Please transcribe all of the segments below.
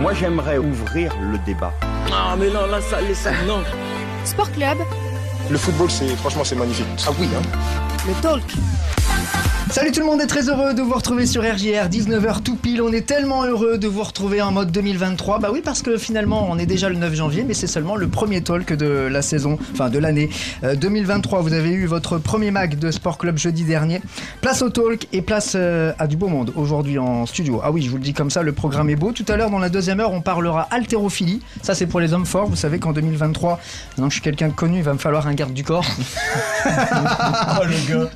Moi, j'aimerais ouvrir le débat. Ah, mais non, là, ça, laisse, non. Sport Club, Le football, c'est franchement, c'est magnifique. Ah oui, hein. le talk. Salut tout le monde et très heureux de vous retrouver sur RJR 19h tout pile. On est tellement heureux de vous retrouver en mode 2023. Bah oui parce que finalement on est déjà le 9 janvier mais c'est seulement le premier talk de la saison, enfin de l'année euh, 2023. Vous avez eu votre premier mag de Sport Club jeudi dernier. Place au talk et place euh, à du beau monde aujourd'hui en studio. Ah oui je vous le dis comme ça, le programme est beau. Tout à l'heure dans la deuxième heure on parlera haltérophilie. Ça c'est pour les hommes forts. Vous savez qu'en 2023, maintenant que je suis quelqu'un de connu, il va me falloir un garde du corps. Oh le gars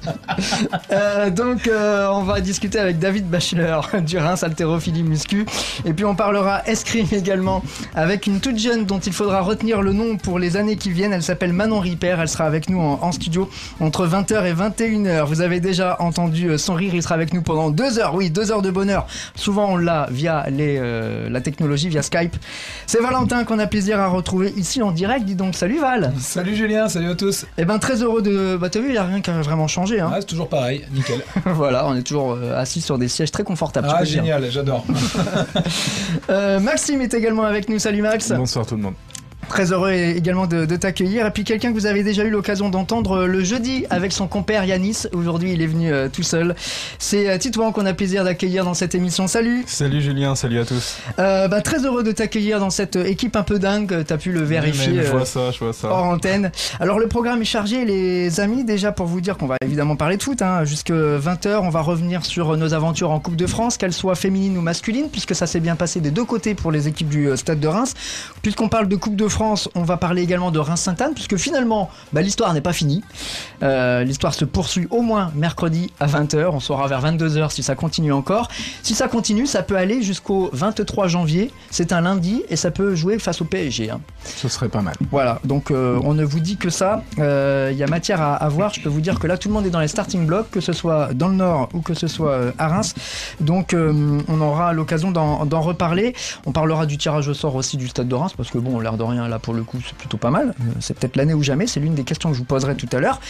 Euh, donc euh, on va discuter avec David Bachelor du Reims Haltérophilie Muscu et puis on parlera escrime également avec une toute jeune dont il faudra retenir le nom pour les années qui viennent. Elle s'appelle Manon Ripper, elle sera avec nous en, en studio entre 20h et 21h. Vous avez déjà entendu euh, son rire, il sera avec nous pendant deux heures, oui deux heures de bonheur. Souvent on l'a via les, euh, la technologie, via Skype. C'est Valentin qu'on a plaisir à retrouver ici en direct. Dis donc salut Val. Salut Julien, salut à tous Eh ben très heureux de... Bah t'as vu, il n'y a rien qui a vraiment changé. Hein. Ah, c'est toujours pareil, nickel. voilà, on est toujours euh, assis sur des sièges très confortables. Ah génial, j'adore. Euh, Maxime est également avec nous. Salut Max. Bonsoir tout le monde. Très heureux également de, de t'accueillir. Et puis quelqu'un que vous avez déjà eu l'occasion d'entendre euh, le jeudi avec son compère Yanis. Aujourd'hui, il est venu euh, tout seul. C'est euh, Titouan qu'on a plaisir d'accueillir dans cette émission. Salut. Salut Julien, salut à tous. Euh, bah, très heureux de t'accueillir dans cette équipe un peu dingue. T'as pu le vérifier. Je vois ça, je vois ça. hors antenne. Alors le programme est chargé les amis déjà pour vous dire qu'on va évidemment parler de foot hein, jusque 20h on va revenir sur nos aventures en Coupe de France qu'elles soient féminines ou masculines puisque ça s'est bien passé des deux côtés pour les équipes du Stade de Reims. Puisqu'on parle de Coupe de France on va parler également de Reims-Sainte-Anne puisque finalement bah, l'histoire n'est pas finie. Euh, l'histoire se poursuit au moins mercredi à 20h on saura vers 22h si ça continue encore. Si ça continue ça peut aller jusqu'au 23 janvier c'est un lundi et ça peut jouer face au PSG. hein. Ce serait pas mal. Voilà, donc euh, on ne vous dit que ça. Euh, Il y a matière à, à voir. Je peux vous dire que là, tout le monde est dans les starting blocks, que ce soit dans le Nord ou que ce soit à Reims. Donc on aura l'occasion d'en d'en reparler. On parlera du tirage au sort aussi du stade de Reims, parce que bon, l'air de rien, là pour le coup, c'est plutôt pas mal. Euh, C'est peut-être l'année ou jamais. C'est l'une des questions que je vous poserai tout à l'heure.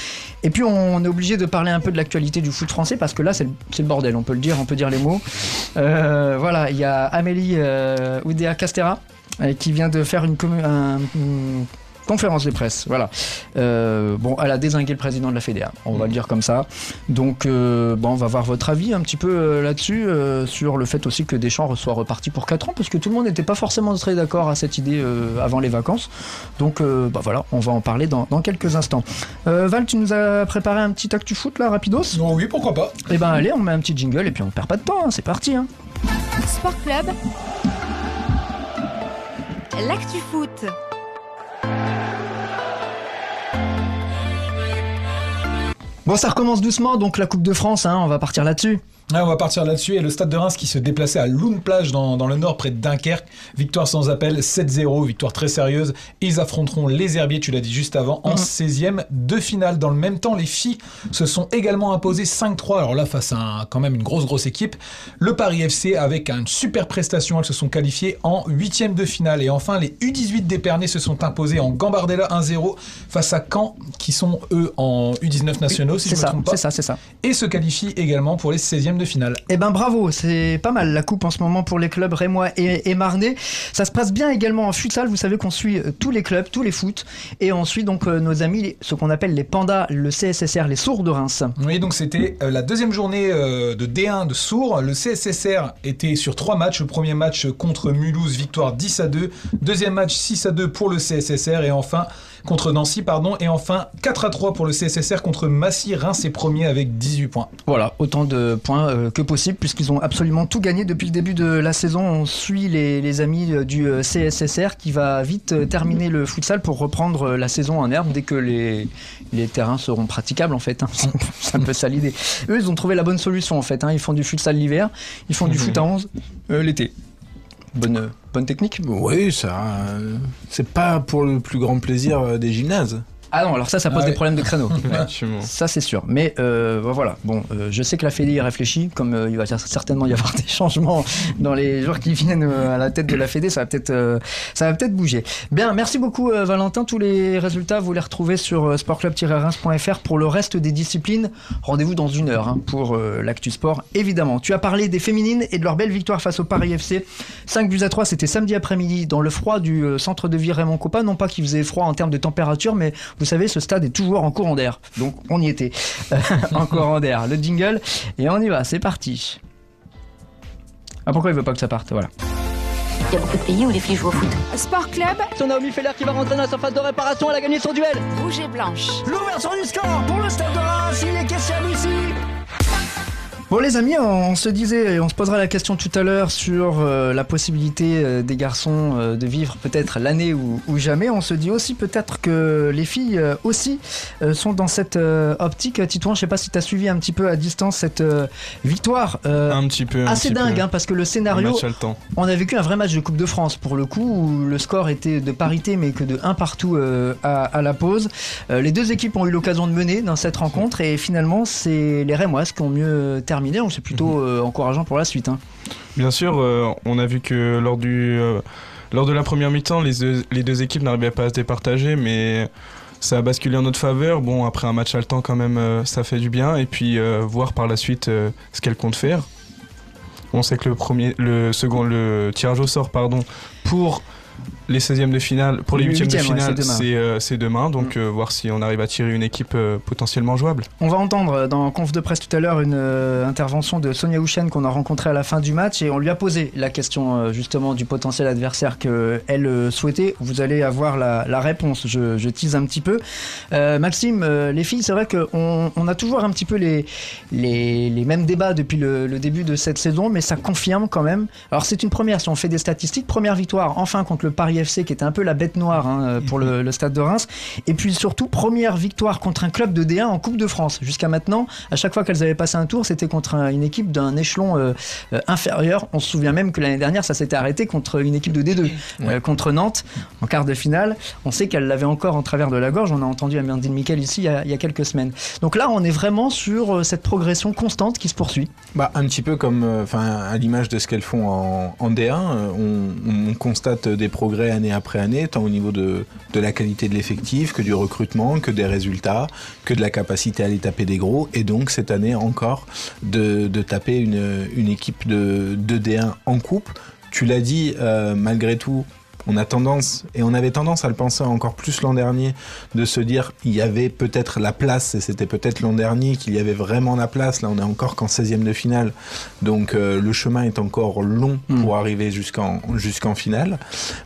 Et puis on est obligé de parler un peu de l'actualité du foot français, parce que là, c'est le, bordel. On peut le dire, on peut dire les mots. Euh, voilà, il y a Amélie euh, Oudéa Castera qui vient de faire une conférence de presse. Voilà. Euh, bon, elle a désingué le président de la FEDEA, on va le dire comme ça. Donc, euh, bon, on va voir votre avis un petit peu euh, là-dessus, euh, sur le fait aussi que Deschamps soit reparti pour 4 ans, parce que tout le monde n'était pas forcément très d'accord à cette idée euh, avant les vacances. Donc, euh, bah voilà, on va en parler dans, dans quelques instants. Euh, Val, tu nous as préparé un petit actu foot là, rapidos? Non, oui, pourquoi pas Eh ben, allez, on met un petit jingle et puis on perd pas de temps, hein, c'est parti. Hein. Sport Club, l'actu foot. Bon, ça recommence doucement, donc la Coupe de France, hein, on va partir là-dessus. Ah, on va partir là-dessus. Et le stade de Reims qui se déplaçait à Loun Plage dans, dans le nord, près de Dunkerque. Victoire sans appel, 7-0, victoire très sérieuse. Ils affronteront les Herbiers, tu l'as dit juste avant, en Mhm. 16e de finale. Dans le même temps, les filles se sont également imposées 5-3. Alors là, face à un- quand même une grosse, grosse équipe. Le Paris FC, avec une super prestation, elles se sont qualifiées en 8e de finale. Et enfin, les U18 d'Épernay se sont imposés en Gambardella 1-0 face à Caen, qui sont eux en U19 nationaux, si C'est je me ça, trompe pas c'est ça, c'est ça. et se qualifie également pour les 16e de finale. Eh ben bravo, c'est pas mal la coupe en ce moment pour les clubs rémois et, et marnais. Ça se passe bien également en futsal, vous savez qu'on suit euh, tous les clubs, tous les foot, et on suit donc euh, nos amis, ce qu'on appelle les pandas, le CSSR, les sourds de Reims. Oui, donc c'était euh, la deuxième journée de D1 de Sourds. Le CSSR était sur trois matchs. Le premier match contre Mulhouse, victoire 10 à 2. Deuxième match 6 à 2 pour le CSSR et enfin contre Nancy, pardon, et enfin 4 à 3 pour le CSSR contre Massy. Reims est premier avec 18 points. Voilà, autant de points euh, que possible, puisqu'ils ont absolument tout gagné depuis le début de la saison. On suit les, les amis euh, du euh, CSSR qui va vite terminer le futsal pour reprendre la saison en herbe dès que les, les terrains seront praticables en fait. hein. C'est un peu ça l'idée. Eux, ils ont trouvé la bonne solution en fait. hein. Ils font du futsal l'hiver, ils font du foot à 11 euh, l'été. Bonne, bonne technique. Oui, ça. euh, c'est pas pour le plus grand plaisir euh, des gymnases. Ah non, alors ça, ça pose Ah des problèmes de créneau. Ça c'est sûr. Mais euh, bah, voilà, bon, euh, je sais que la Fédé y réfléchit, comme euh, il va certainement y avoir des changements dans les jours qui viennent euh, à la tête de la Fédé, ça va peut-être euh, ça va peut-être bouger. Bien, merci beaucoup euh, Valentin. Tous les résultats, vous les retrouvez sur sportclub-reims.fr pour le reste des disciplines. Rendez-vous dans une heure hein, pour l'actu sport, évidemment. Tu as parlé des féminines et de leur belle victoire face au Paris FC. 5 buts à 3, c'était samedi après-midi dans le froid du centre de vie Raymond Coppa. Non pas qu'il faisait froid en termes de température, mais vous savez, ce stade est toujours en courant d'air. Donc on y était. en courant d'air. Le jingle. Et on y va, c'est parti. Ah pourquoi il veut pas que ça parte? Voilà. Il y a beaucoup de pays où les filles jouent au foot. Sport Club, Son Naomi Feller qui va rentrer dans la surface de réparation, elle a gagné son duel. rouge et blanche. L'ouverture du score pour le stade de Reims, il est question ici. Bon les amis, on se disait, et on se posera la question tout à l'heure sur euh, la possibilité euh, des garçons euh, de vivre peut-être l'année ou, ou jamais. On se dit aussi peut-être que les filles aussi sont dans cette optique. Titouan, je sais pas si tu as suivi un petit peu à distance cette victoire. Un petit peu. un assez petit dingue peu. hein, parce que le scénario le temps. on a vécu un vrai match de Coupe de France pour le coup où le score était de parité mais que de 1 partout à, à la pause. Les deux équipes ont eu l'occasion de mener dans cette rencontre et finalement c'est les Rémoises qui ont mieux terminé donc c'est plutôt euh, encourageant pour la suite. hein. Bien sûr, euh, on a vu que lors du euh, lors de la première mi-temps, les deux, les deux équipes n'arrivaient pas à se départager, mais ça a basculé en notre faveur. Bon, après un match à le temps, quand même, ça fait du bien. Et puis voir par la suite ce qu'elles comptent faire. On sait que le premier, le second, le tirage au sort, pardon, pour les 16e de finale, pour les Le 8e de ouais, finale, c'est demain. euh, demain. Donc euh, voir si on arrive à tirer une équipe euh, potentiellement jouable. On va entendre dans conf de presse tout à l'heure une euh, intervention de Sonia Houchen qu'on a rencontrée à la fin du match et on lui a posé la question justement du potentiel adversaire qu'elle souhaitait. Vous allez avoir la, la réponse, je, je tease un petit peu. Maxime, les filles, c'est vrai qu'on on a toujours un petit peu les, les, les mêmes débats depuis le, le début de cette saison, mais ça confirme quand même. Alors c'est une première, si on fait des statistiques, première victoire enfin contre le Paris FC qui était un peu la bête noire hein, pour le, le stade de Reims. Et puis surtout, première victoire contre un club de D1 en Coupe de France. Jusqu'à maintenant, à chaque fois qu'elles avaient passé un tour, c'était contre un- une équipe d'un échelon euh, euh, inférieur. On se souvient même que l'année dernière, ça s'était arrêté contre une équipe de D2, euh, contre Nantes, en quart de finale. On sait qu'elle l'avait encore en travers de la gorge. On a entendu Amandine Miquel ici il y, a, il y a quelques semaines. Donc là, on est vraiment sur euh, cette progression constante qui se poursuit. Bah, un petit peu comme, euh, enfin, à l'image de ce qu'elles font en, en D1, euh, on, on constate des progrès année après année, tant au niveau de, la qualité de l'effectif, que du recrutement, que des résultats, que de la capacité à aller taper des gros, et donc cette année encore de, taper une, une équipe de, de D1 en coupe. Tu l'as dit, euh, malgré tout, on a tendance, et on avait tendance à le penser encore plus l'an dernier, de se dire il y avait peut-être la place, et c'était peut-être l'an dernier qu'il y avait vraiment la place. Là, on est encore qu'en 16e de finale, donc euh, le chemin est encore long Mm. pour arriver jusqu'en jusqu'en finale.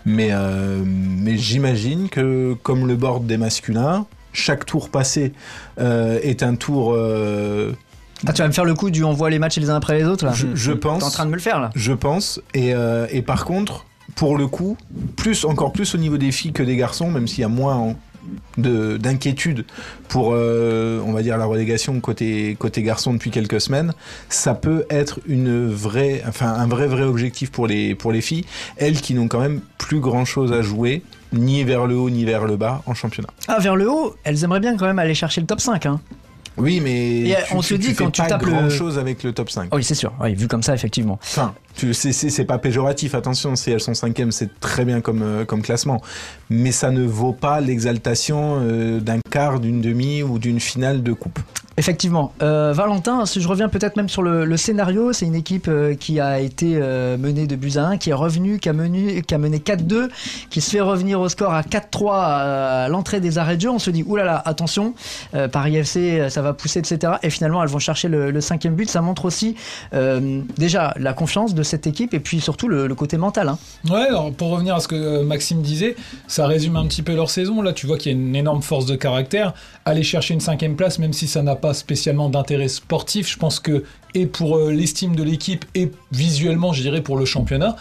Mais, euh, mais j'imagine que, comme le board des masculins, chaque tour passé euh, est un tour. Ah, tu vas me faire le coup du on voit les matchs les uns après les autres là? Je, je T'es pense. en train de me le faire là? Je pense. Et, et par contre, pour le coup, plus, encore plus au niveau des filles que des garçons, même s'il y a moins en- d'inquiétude pour, euh, on va dire, la relégation côté, côté garçon depuis quelques semaines, ça peut être une vraie, enfin, un vrai, vrai objectif pour les, pour les filles, elles qui n'ont quand même plus grand chose à jouer, ni vers le haut, ni vers le bas en championnat. Ah, vers le haut, elles aimeraient bien quand même aller chercher le top 5. Hein. Oui, mais on se dit quand tu tapes le- grand chose avec le top 5. Oh oui, c'est sûr. Oui, vu comme ça, effectivement. Enfin, c'est- pas péjoratif, attention, si elles sont cinquièmes, c'est très bien comme, euh, classement. Mais ça ne vaut pas l'exaltation euh, d'un quart, d'une demi ou d'une finale de coupe. Effectivement. Euh, Valentin, si je reviens peut-être même sur le, scénario, c'est une équipe qui a été menée de buts à 1, qui est revenue, qui a, mené, qui a mené 4-2, qui se fait revenir au score à 4-3 à l'entrée des arrêts de jeu. On se dit, oulala, attention, Paris FC, ça va pousser, etc. Et finalement, elles vont chercher le, le cinquième but. Ça montre aussi déjà la confiance de cette équipe et puis surtout le, côté mental. hein. Ouais, alors pour revenir à ce que euh, Maxime disait, ça résume un petit peu leur saison. Là, tu vois qu'il y a une énorme force de caractère. Aller chercher une cinquième place, même si ça n'a pas spécialement d'intérêt sportif, je pense que, et pour euh, l'estime de l'équipe, et visuellement, je dirais, pour le championnat,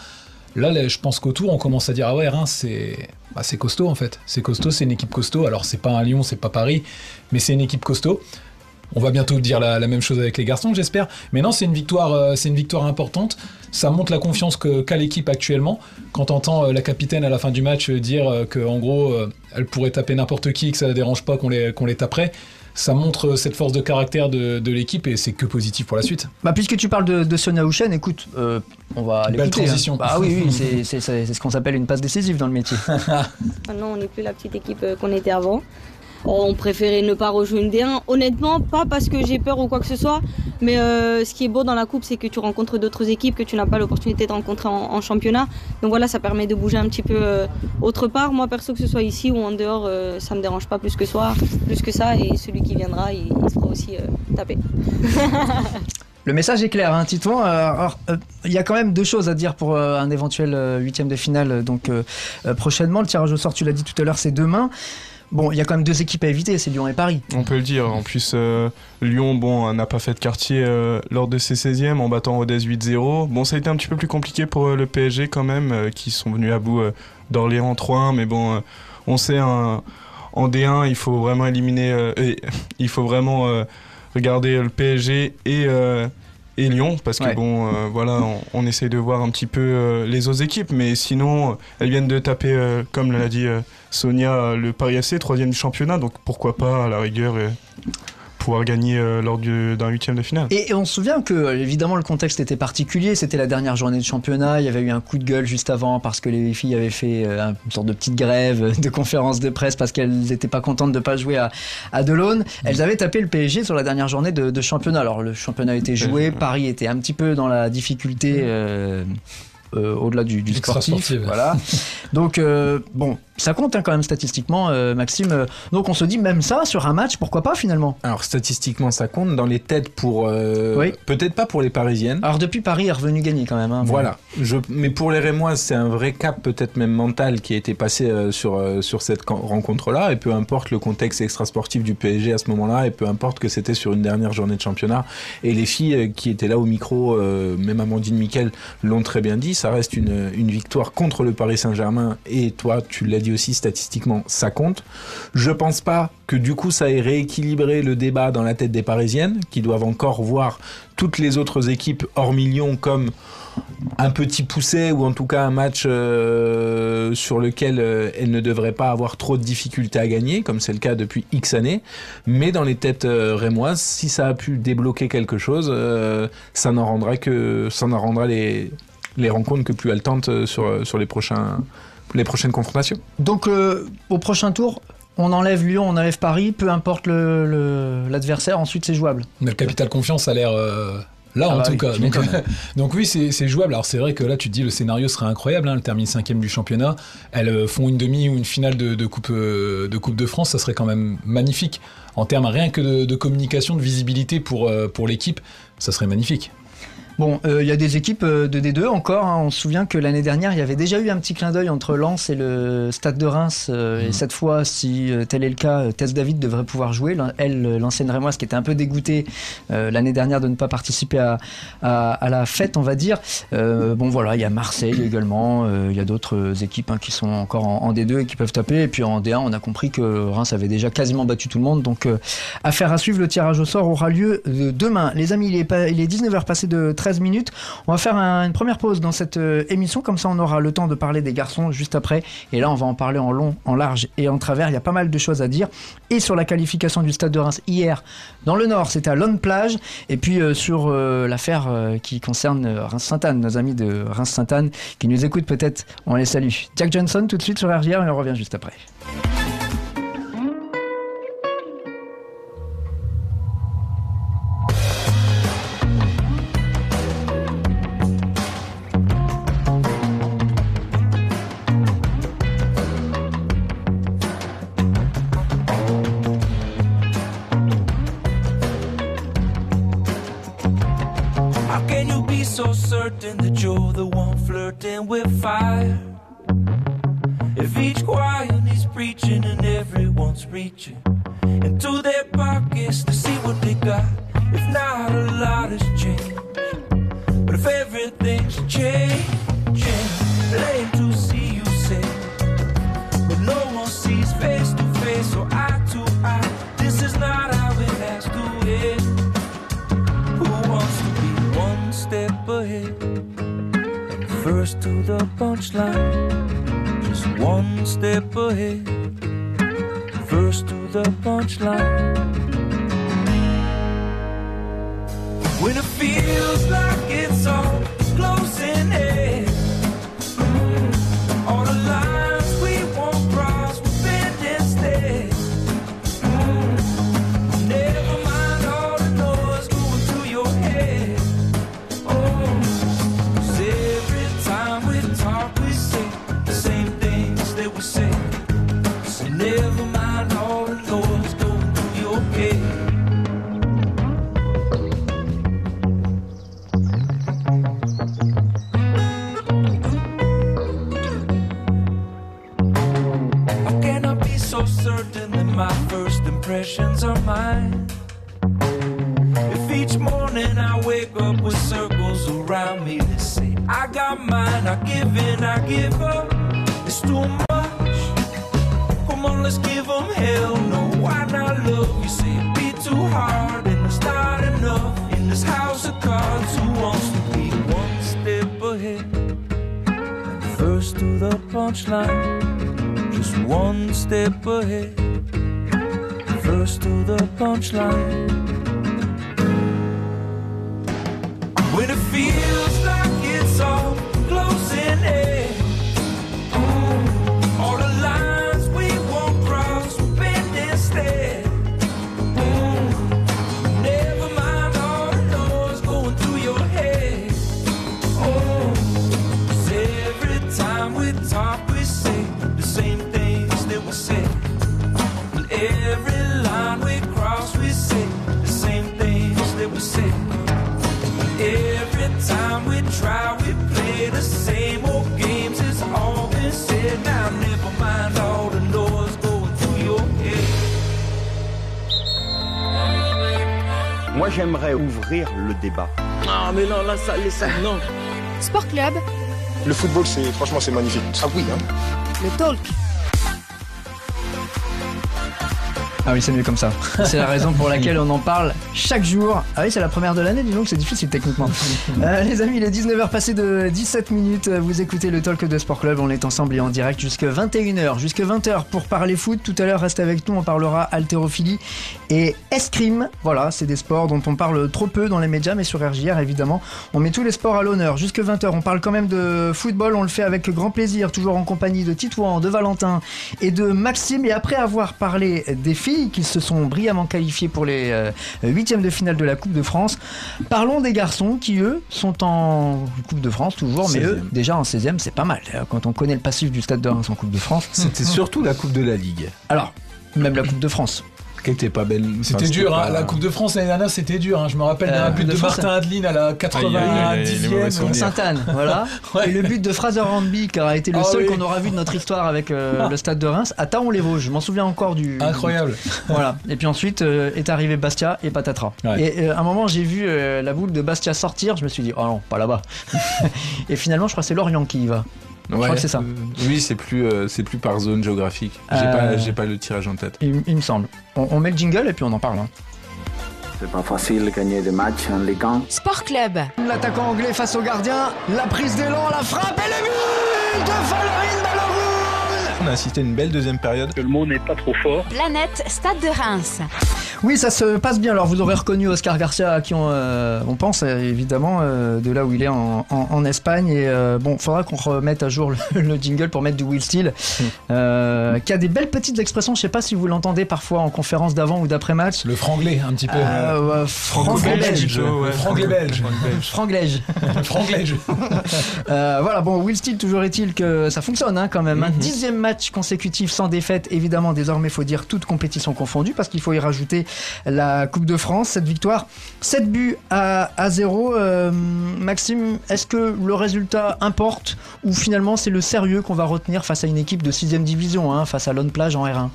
là, je pense qu'autour, on commence à dire Ah ouais, c'est bah, c'est costaud en fait. C'est costaud, c'est une équipe costaud. Alors, c'est pas un Lyon, c'est pas Paris, mais c'est une équipe costaud. On va bientôt dire la, la même chose avec les garçons, j'espère. Mais non, c'est une victoire, euh, c'est une victoire importante. Ça montre la confiance que- qu'a l'équipe actuellement. Quand on entend euh, la capitaine à la fin du match euh, dire euh, que en gros, euh, elle pourrait taper n'importe qui, que ça ne dérange pas qu'on les, qu'on les taperait, ça montre euh, cette force de caractère de, de l'équipe et c'est que positif pour la suite. Bah, puisque tu parles de, de Sonia Houchen, écoute, euh, on va Belle l'écouter. hein. transition. Bah oui, oui, c'est- c'est c'est- c'est ce qu'on s'appelle une passe décisive dans le métier. Maintenant, on n'est plus la petite équipe qu'on était avant. On préférait ne pas rejouer une D1. Honnêtement, pas parce que j'ai peur ou quoi que ce soit, mais euh, ce qui est beau dans la coupe, c'est que tu rencontres d'autres équipes que tu n'as pas l'opportunité de rencontrer en, championnat. Donc voilà, ça permet de bouger un petit peu euh, autre part. Moi, perso, que ce soit ici ou en dehors, euh, ça me dérange pas plus que, soi, plus que ça. Et celui qui viendra, il, sera aussi euh, tapé. Le message est clair, hein, Titouan. Il y a quand même deux choses à dire pour un éventuel huitième de finale. Donc prochainement, le tirage au sort, tu l'as dit tout à l'heure, c'est demain. Bon, il y a quand même deux équipes à éviter, c'est Lyon et Paris. On peut le dire. En plus, euh, Lyon, bon, n'a pas fait de quartier euh, lors de ses 16e en battant Rodez 8-0. Bon, ça a été un petit peu plus compliqué pour euh, le PSG quand même, euh, qui sont venus à bout euh, d'Orléans 3-1. Mais bon, euh, on sait, hein, en D1, il faut vraiment éliminer. euh, il faut vraiment euh, regarder le PSG et. euh, et Lyon, parce que Ouais. bon, euh, voilà, on, on essaye de voir un petit peu euh, les autres équipes, mais sinon, euh, elles viennent de taper, euh, comme l'a dit euh, Sonia, euh, le Paris FC, troisième du championnat, donc pourquoi pas, à la rigueur, euh, pouvoir gagner euh, lors du- d'un huitième de finale. Et, on se souvient que, évidemment, le contexte était particulier. C'était la dernière journée de championnat. Il y avait eu un coup de gueule juste avant parce que les filles avaient fait une sorte de petite grève de conférence de presse parce qu'elles n'étaient pas contentes de ne pas jouer à, à Delaune. Elles avaient tapé le PSG sur la dernière journée de, de championnat. Alors, le championnat était joué. Paris était un petit peu dans la difficulté. euh, euh, au-delà du, du sportif, voilà. Donc euh, bon, ça compte hein, quand même statistiquement, euh, Maxime. Donc on se dit même ça sur un match, pourquoi pas finalement? Alors statistiquement, ça compte dans les têtes pour. euh, Oui. Peut-être pas pour les Parisiennes. Alors depuis Paris est revenu gagner quand même. hein, Voilà. Je, mais pour les Rémoises, c'est un vrai cap, peut-être même mental, qui a été passé euh, sur, euh, sur cette can- rencontre-là. Et peu importe le contexte extrasportif du PSG à ce moment-là, et peu importe que c'était sur une dernière journée de championnat. Et les filles euh, qui étaient là au micro, euh, même Amandine Miquel, l'ont très bien dit. Ça reste une, victoire contre le Paris Saint-Germain. Et toi, tu l'as dit aussi, statistiquement, ça compte. Je pense pas que du coup, ça ait rééquilibré le débat dans la tête des Parisiennes, qui doivent encore voir toutes les autres équipes hors Lyon comme un petit poussé ou en tout cas un match euh, sur lequel euh, elle ne devrait pas avoir trop de difficultés à gagner, comme c'est le cas depuis X années. Mais dans les têtes euh, rémoises, si ça a pu débloquer quelque chose, euh, ça n'en rendra que ça n'en rendra les les rencontres que plus haletantes euh, sur sur les prochains les prochaines confrontations. Donc euh, au prochain tour, on enlève Lyon, on enlève Paris, peu importe le- le- l'adversaire, ensuite c'est jouable. Mais le capital confiance a l'air euh, là Ah en bah tout oui, cas. Donc, oui, c'est c'est jouable. Alors c'est vrai que là, tu te dis le scénario serait incroyable. Hein, elle termine cinquième du championnat. Elles euh, font une demi ou une finale de, de coupe euh, de coupe de France. Ça serait quand même magnifique en termes rien que de, de communication, de visibilité pour euh, pour l'équipe. Ça serait magnifique. Bon, euh, il y a des équipes euh, de D2 encore. hein. On se souvient que l'année dernière, il y avait déjà eu un petit clin d'œil entre Lens et le Stade de Reims. euh, Et cette fois, si tel est le cas, Tess David devrait pouvoir jouer. Elle, l'ancienne Rémoise, qui était un peu dégoûtée euh, l'année dernière de ne pas participer à, à- à la fête, on va dire. Bon, voilà, il y a Marseille également. Il y a d'autres équipes hein, qui sont encore en, en D2 et qui peuvent taper. Et puis en D1, on a compris que Reims avait déjà quasiment battu tout le monde. Donc, affaire à suivre. Le tirage au sort aura lieu demain. Les amis, il est, pas- il est 19h passé de 13 minutes. On va faire un- une première pause dans cette euh, émission. Comme ça, on aura le temps de parler des garçons juste après. Et là, on va en parler en long, en large et en travers. Il y a pas mal de choses à dire. Et sur la qualification du Stade de Reims hier, dans le Nord, c'était à Lone Plage. Et puis euh, sur euh, l'affaire qui concerne Reims-Sainte-Anne, nos amis de Reims-Sainte-Anne qui nous écoutent peut-être, on les salue. Jack Johnson tout de suite sur RGR et on revient juste après. So certain that my first impressions are mine? If each morning I wake up with circles around me that say, I got mine, I give in, I give up. It's too much. Come on, let's give them hell. No, why not love? You say it be too hard, and it's not enough. In this house of cards, who wants to be one step ahead? First to the punchline just one step ahead. First to the punchline. When it feels j'aimerais ouvrir le débat. Ah, mais non, là, ça, les ça, non. Sport Club, Le football, c'est franchement, c'est magnifique. Ah oui, hein. le talk. Ah oui, c'est mieux comme ça. C'est la raison pour laquelle on en parle chaque jour. Ah oui, c'est la première de l'année, dis donc, c'est difficile techniquement. Euh, les amis, il est 19h passé de 17 minutes. Vous écoutez le Talk de Sport Club. On est ensemble et en direct jusqu'à 21h, jusqu'à 20h pour parler foot. Tout à l'heure, reste avec nous, on parlera haltérophilie et escrime. Voilà, c'est des sports dont on parle trop peu dans les médias, mais sur RJR, évidemment, on met tous les sports à l'honneur. Jusque 20h, on parle quand même de football. On le fait avec grand plaisir, toujours en compagnie de Titouan, de Valentin et de Maxime. Et après avoir parlé des filles qui se sont brillamment qualifiées pour les euh, huitièmes de finale de la Coupe de France, parlons des garçons qui, eux, sont en Coupe de France toujours, mais eux, 16e. déjà en 16e, c'est pas mal. Quand on connaît le passif du Stade de Reims en Coupe de France. C'était surtout la Coupe de la Ligue. Alors, même la Coupe de France. Qui était pas belle. C'était Enfin, dur, hein. pas- la Coupe de France l'année dernière c'était dur. hein. Je me rappelle Euh, d'un but de Martin Adeline à la Aïe, aïe, aïe, les mauvais 90e. souvenirs. Sainte-Anne, voilà. Ouais. Et le but de Fraser Hornby, qui a été le Ah seul oui. qu'on aura vu de notre histoire avec euh, le Stade de Reims, à Taon-les-Vosges. Je m'en souviens encore du. Incroyable. Voilà. Et puis ensuite euh, est arrivé Bastia et patatras. Ouais. Et euh, à un moment, j'ai vu euh, la boule de Bastia sortir. Je me suis dit, oh non, pas là-bas. et finalement, je crois que c'est Lorient qui y va. Ouais, crois que c'est ça. euh, oui, c'est plus, euh, c'est plus par zone géographique. J'ai Euh, pas, j'ai pas le tirage en tête. Il, il me semble. On, on met le jingle et puis on en parle. hein. C'est pas facile de gagner des matchs en Ligue 1. Sport Club, L'attaquant anglais face au gardien. La prise d'élan, la frappe et le but de Balogun On a assisté à une belle deuxième période. Le mot n'est pas trop fort. Planète Stade de Reims. Oui, ça se passe bien. Alors, vous aurez reconnu Oscar Garcia, à qui on, euh, on pense euh, évidemment euh, de là où il est en, en- en Espagne. Et euh, bon, faudra qu'on remette à jour le, le jingle pour mettre du Will Steele, euh, qui a des belles petites expressions. Je sais pas si vous l'entendez parfois en conférence d'avant ou d'après match. Le franglais un petit peu. Euh, ouais, franglais belge. plutôt, ouais. Le franglais franglais. Euh, voilà, bon, Will Steele, toujours est-il que ça fonctionne hein, quand même. Un dixième match consécutif sans défaite. Évidemment, désormais, faut dire toute compétition confondue parce qu'il faut y rajouter la Coupe de France. Cette victoire, 7 buts à, à 0. Euh, Maxime, est-ce que le résultat importe ou finalement c'est le sérieux qu'on va retenir face à une équipe de 6 division, hein, face à Lone Plage en R1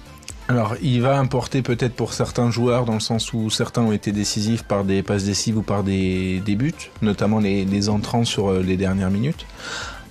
Alors, il va importer peut-être pour certains joueurs, dans le sens où certains ont été décisifs par des passes décisives ou par des, buts, notamment les, les entrants sur euh, les dernières minutes.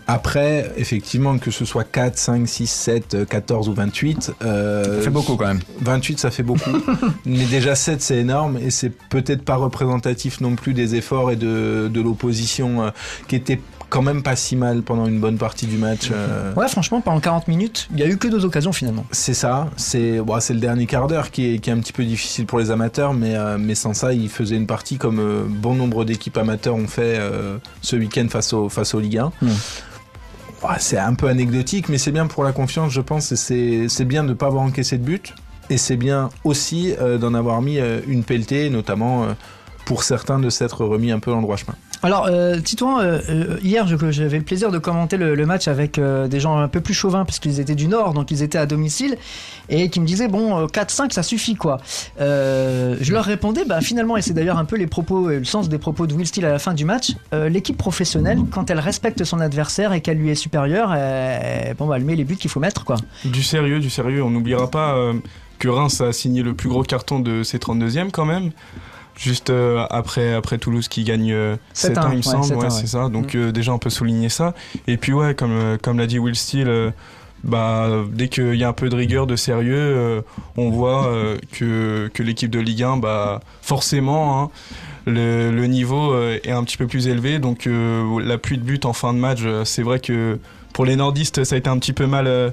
Après, effectivement, que ce soit 4, 5, 6, 7, euh, 14 ou 28, euh, Ça fait beaucoup quand même. 28, ça fait beaucoup. Mais déjà 7, c'est énorme et c'est peut-être pas représentatif non plus des efforts et de, de l'opposition euh, qui était quand même pas si mal pendant une bonne partie du match. euh, Ouais, franchement, pendant 40 minutes, il y a eu que deux occasions finalement. C'est ça, c'est bon, c'est le dernier quart d'heure qui est, qui est un petit peu difficile pour les amateurs, mais, euh, mais sans ça, il faisait une partie comme euh, bon nombre d'équipes amateurs ont fait ce week-end face au, face au Ligue 1. Mm. Ouais, c'est un peu anecdotique, mais c'est bien pour la confiance, je pense, c'est bien de ne pas avoir encaissé de but, et c'est bien aussi euh, d'en avoir mis euh, une pelletée, notamment euh, pour certains de s'être remis un peu le droit chemin. Alors, euh, Titouan, euh, euh, hier, j'avais le plaisir de commenter le, match avec euh, des gens un peu plus chauvins, parce qu'ils étaient du Nord, donc ils étaient à domicile, et qui me disaient, bon, euh, 4-5, ça suffit, quoi. Je leur répondais, bah, finalement, et c'est d'ailleurs un peu les propos, le sens des propos de Will Steele à la fin du match, l'équipe professionnelle, quand elle respecte son adversaire et qu'elle lui est supérieure, bon, bah, elle met les buts qu'il faut mettre, quoi. Du sérieux, du sérieux. On n'oubliera pas que Reims a signé le plus gros carton de ses 32e quand même. Juste euh, après, après Toulouse qui gagne euh, 7-1, 7-1, il me ouais, semble. 7-1, Ouais, ouais. c'est ça. Donc Mm. euh, déjà, on peut souligner ça. Et puis, ouais, comme, euh, comme l'a dit Will Steele, bah, dès qu'il y a un peu de rigueur, de sérieux, euh, on voit euh, que, que l'équipe de Ligue 1, bah, forcément, hein, le, le niveau euh, est un petit peu plus élevé. Donc, la pluie de buts en fin de match, c'est vrai que pour les nordistes, ça a été un petit peu mal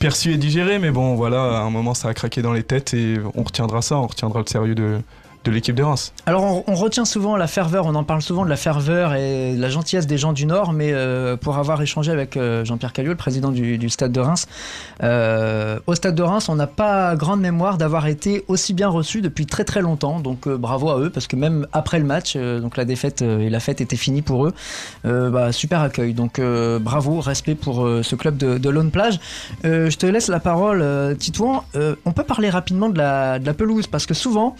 perçu et digéré, mais bon, voilà, à un moment, ça a craqué dans les têtes et on retiendra ça, on retiendra le sérieux de, de l'équipe de Reims. Alors on, retient souvent la ferveur, on en parle souvent de la ferveur et de la gentillesse des gens du Nord, mais euh, pour avoir échangé avec euh, Jean-Pierre Caillot, le président du, Stade de Reims, euh, au Stade de Reims, on n'a pas grande mémoire d'avoir été aussi bien reçu depuis très très longtemps, donc bravo à eux, parce que même après le match, donc la défaite et la fête étaient finies pour eux, bah, super accueil, donc bravo, respect pour ce club de, de Lone Plage. Je te laisse la parole, Titouan. On peut parler rapidement de la pelouse, parce que souvent,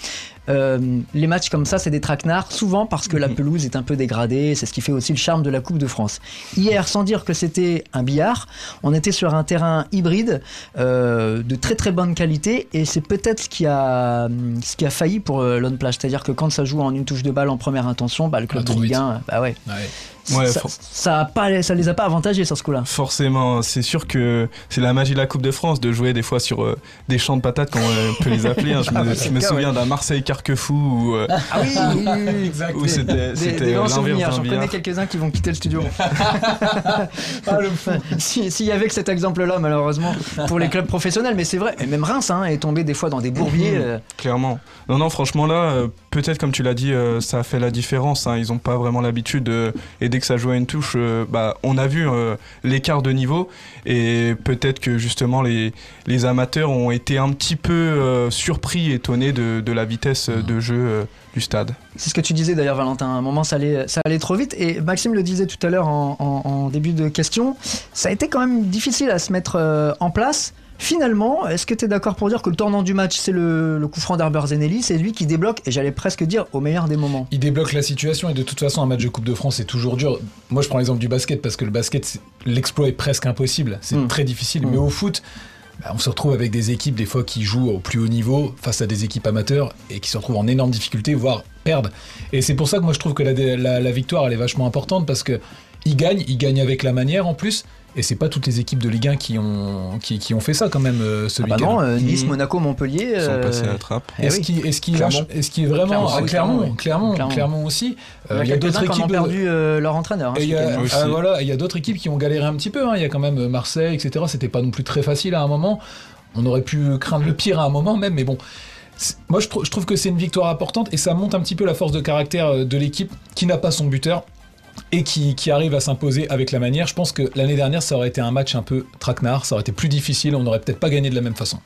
euh, les matchs comme ça, c'est des traquenards, souvent parce que la pelouse est un peu dégradée, c'est ce qui fait aussi le charme de la Coupe de France. Hier, sans dire que c'était un billard, on était sur un terrain hybride euh, de très très bonne qualité et c'est peut-être ce qui a ce qui a failli pour euh, Lone Plage, c'est-à-dire que quand ça joue en une touche de balle en première intention, bah, le club Ah, de Ligue vite. 1, bah ouais. Ouais, ça, for- ça, a pas, ça les a pas avantagés sur ce coup-là. Forcément, c'est sûr que c'est la magie de la Coupe de France de jouer des fois sur euh, des champs de patates, comme on peut les appeler. hein. Je Ah me, bah, je me cas, souviens ouais. d'un Marseille-Carquefou où, euh, Ah oui, oui, oui, oui. Exact. où c'était Des, c'était d'un j'en connais quelques-uns qui vont quitter le studio. Ah, le fou. Si- S'il y avait que cet exemple-là, malheureusement, pour les clubs professionnels, mais c'est vrai, et même Reims hein, est tombé des fois dans des bourbiers. euh, Clairement. Non, non, franchement, là, euh, peut-être comme tu l'as dit, euh, ça a fait la différence. hein. Ils n'ont pas vraiment l'habitude. euh, et dès que ça joue à une touche, euh, bah, on a vu euh, l'écart de niveau. Et peut-être que justement, les, amateurs ont été un petit peu euh, surpris, étonnés de, la vitesse de jeu du stade. C'est ce que tu disais d'ailleurs, Valentin. À un moment, ça allait, trop vite. Et Maxime le disait tout à l'heure en, début de question. Ça a été quand même difficile à se mettre en place. Finalement, est-ce que tu es d'accord pour dire que le tournant du match, c'est le, le coup franc d'Herber Zenelli? C'est lui qui débloque, et j'allais presque dire au meilleur des moments. Il débloque la situation et de toute façon un match de Coupe de France c'est toujours dur. Moi je prends l'exemple du basket parce que le basket l'exploit est presque impossible, c'est Mm. très difficile. Mm. Mais au foot, bah, on se retrouve avec des équipes des fois qui jouent au plus haut niveau face à des équipes amateurs et qui se retrouvent en énorme difficulté voire perdent. Et c'est pour ça que moi je trouve que la, la- la victoire elle est vachement importante parce que ils gagnent, ils gagnent avec la manière en plus. Et c'est pas toutes les équipes de Ligue 1 qui ont, qui, qui ont fait ça quand même euh, ce Ah bah week-end. non, euh, Nice, Mhm. Monaco, Montpellier. Ils sont euh, passés à la trappe. eh Est-ce oui. qui, est-ce qui, Clermont. est-ce qui est vraiment Clermont, ah, oui, Clermont, aussi. Il y a quelques-uns qui en ont équipes perdu euh, leur entraîneur. hein, il y ah, voilà, il y a d'autres équipes qui ont galéré un petit peu. hein. Il y a quand même Marseille, etc. C'était pas non plus très facile à un moment. On aurait pu craindre le pire à un moment même, mais bon. Moi, je, je trouve que c'est une victoire importante et ça monte un petit peu la force de caractère de l'équipe qui n'a pas son buteur et qui, qui arrive à s'imposer avec la manière. Je pense que l'année dernière, ça aurait été un match un peu traquenard, ça aurait été plus difficile, on n'aurait peut-être pas gagné de la même façon.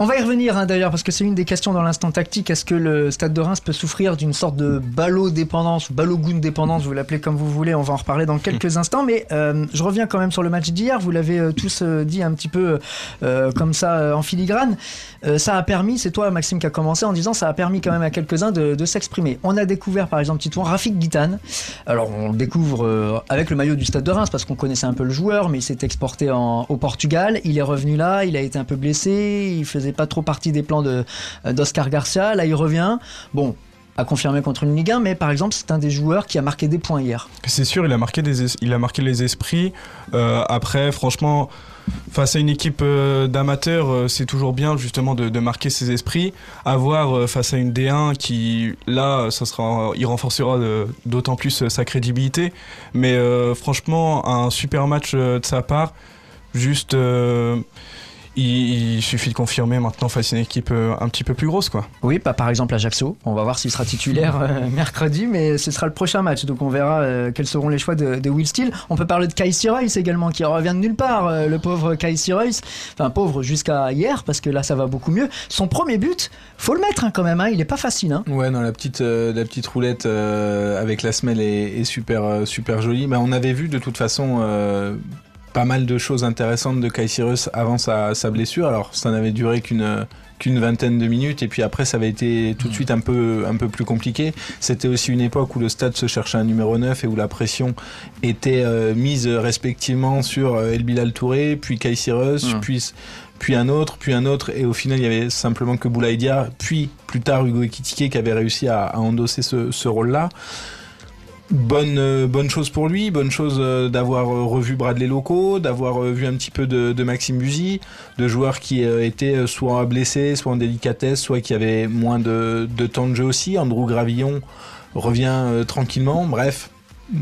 On va y revenir hein, d'ailleurs parce que c'est une des questions dans l'instant tactique. Est-ce que le Stade de Reims peut souffrir d'une sorte de ballot-dépendance ou balogoon dépendance, vous l'appelez comme vous voulez, on va en reparler dans quelques instants. Mais euh, je reviens quand même sur le match d'hier. Vous l'avez euh, tous euh, dit un petit peu comme ça en filigrane. Ça a permis, c'est toi Maxime qui a commencé en disant ça a permis quand même à quelques-uns de, de s'exprimer. On a découvert par exemple Titouan Rafik Guitane. Alors on le découvre euh, avec le maillot du Stade de Reims parce qu'on connaissait un peu le joueur, mais il s'est exporté au Portugal. Il est revenu là, il a été un peu blessé, il faisait pas trop partie des plans euh, d'Oscar Garcia. Là il revient. Bon. à confirmer contre une Ligue 1, mais par exemple, c'est un des joueurs qui a marqué des points hier. C'est sûr, il a marqué, des es- il a marqué les esprits. Euh, après, franchement, face à une équipe euh, d'amateurs, euh, c'est toujours bien justement de, marquer ses esprits. À voir euh, face à une D1 qui, là, ça sera, il renforcera d'autant plus sa crédibilité. Mais franchement, un super match de sa part. Juste, il, il suffit de confirmer maintenant face à une équipe euh, un petit peu plus grosse, quoi. Oui, pas par exemple Ajaccio. On va voir s'il sera titulaire euh, mercredi, mais ce sera le prochain match. Donc on verra euh, quels seront les choix de, de Will Steele. On peut parler de Kai Royce également, qui revient de nulle part, euh, le pauvre Kai Royce. Enfin, pauvre jusqu'à hier, parce que là ça va beaucoup mieux. Son premier but, faut le mettre hein, quand même, hein, il est pas facile. Hein. Ouais, non, la petite, euh, la petite roulette euh, avec la semelle est, est super, euh, super jolie. Mais on avait vu de toute façon euh, pas mal de choses intéressantes de Kai Cyrus avant sa, sa blessure. Alors, ça n'avait duré qu'une qu'une vingtaine de minutes et puis après ça avait été tout de suite un peu un peu plus compliqué c'était aussi une époque où le stade se cherchait un numéro 9 et où la pression était euh, mise respectivement sur euh, El Bilal Touré puis Kai Cyrus Mm. puis puis un autre, puis un autre, et au final il y avait simplement que Boulaïdia, puis plus tard Hugo Ekitike qui avait réussi à, à endosser ce, ce rôle-là. Bonne, euh, bonne chose pour lui, bonne chose euh, d'avoir euh, revu Bradley Loco, d'avoir vu un petit peu de, de Maxime Buzy, de joueurs qui étaient soit blessés, soit en délicatesse, soit qui avaient moins de, de temps de jeu aussi. Andrew Gravillon revient tranquillement, bref.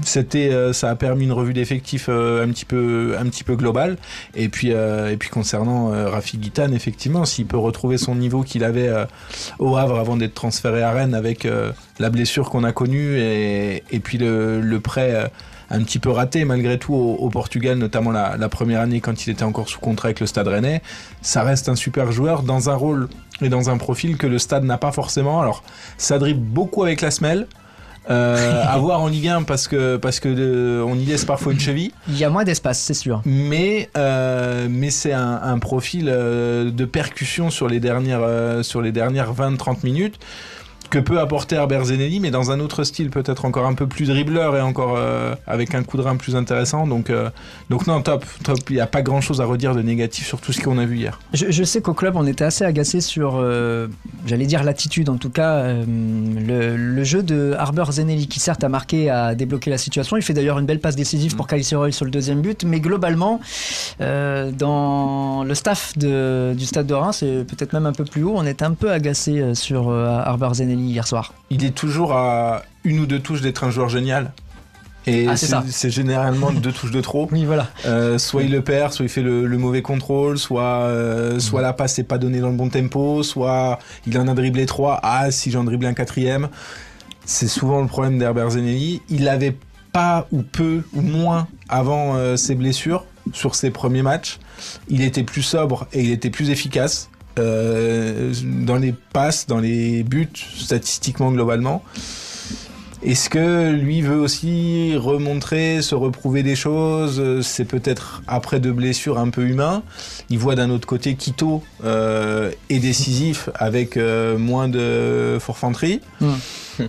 C'était, euh, ça a permis une revue d'effectifs euh, un petit peu, un petit peu globale. Et puis, euh, et puis concernant Rafi Guitane, effectivement, s'il peut retrouver son niveau qu'il avait au Havre avant d'être transféré à Rennes avec la blessure qu'on a connue et, et puis le, le prêt un petit peu raté malgré tout au, au Portugal, notamment la, la première année quand il était encore sous contrat avec le Stade Rennais, ça reste un super joueur dans un rôle et dans un profil que le Stade n'a pas forcément. Alors, ça dribble beaucoup avec la semelle. Euh, à voir en Ligue 1 parce que parce que euh, on y laisse parfois une cheville. Il y a moins d'espace, c'est sûr. Mais euh, mais c'est un, un profil euh, de percussion sur les dernières euh, sur les dernières 20-30 minutes que peut apporter Herbert Zenelli, mais dans un autre style, peut-être encore un peu plus dribbleur et encore euh, avec un coup de rein plus intéressant. Donc, euh, donc non, top, top. Il n'y a pas grand-chose à redire de négatif sur tout ce qu'on a vu hier. Je, je sais qu'au club, on était assez agacé sur, euh, j'allais dire l'attitude, en tout cas, le, le jeu de Harbour Zenelli, qui certes a marqué, a débloqué la situation. Il fait d'ailleurs une belle passe décisive pour Kyle Roy sur le deuxième but, mais globalement, dans le staff de- du stade de Reims, et peut-être même un peu plus haut, on est un peu agacé sur euh, Harbour Hier soir. Il est toujours à une ou deux touches d'être un joueur génial. Et Ah, c'est généralement deux touches de trop. Oui, voilà. Euh, soit il le perd, soit il fait le, le mauvais contrôle, soit, euh, soit la passe n'est pas donnée dans le bon tempo, soit il en a dribblé trois. Ah, si j'en dribble un quatrième. C'est souvent le problème d'Herbert Zenelli. Il n'avait pas ou peu ou moins avant euh, ses blessures sur ses premiers matchs. Il était plus sobre et il était plus efficace. Euh, dans les passes, dans les buts, statistiquement globalement. Est-ce que lui veut aussi remontrer, se reprouver des choses? C'est peut-être après deux blessures un peu humain. Il voit d'un autre côté Quito euh, est décisif avec euh, moins de forfanterie.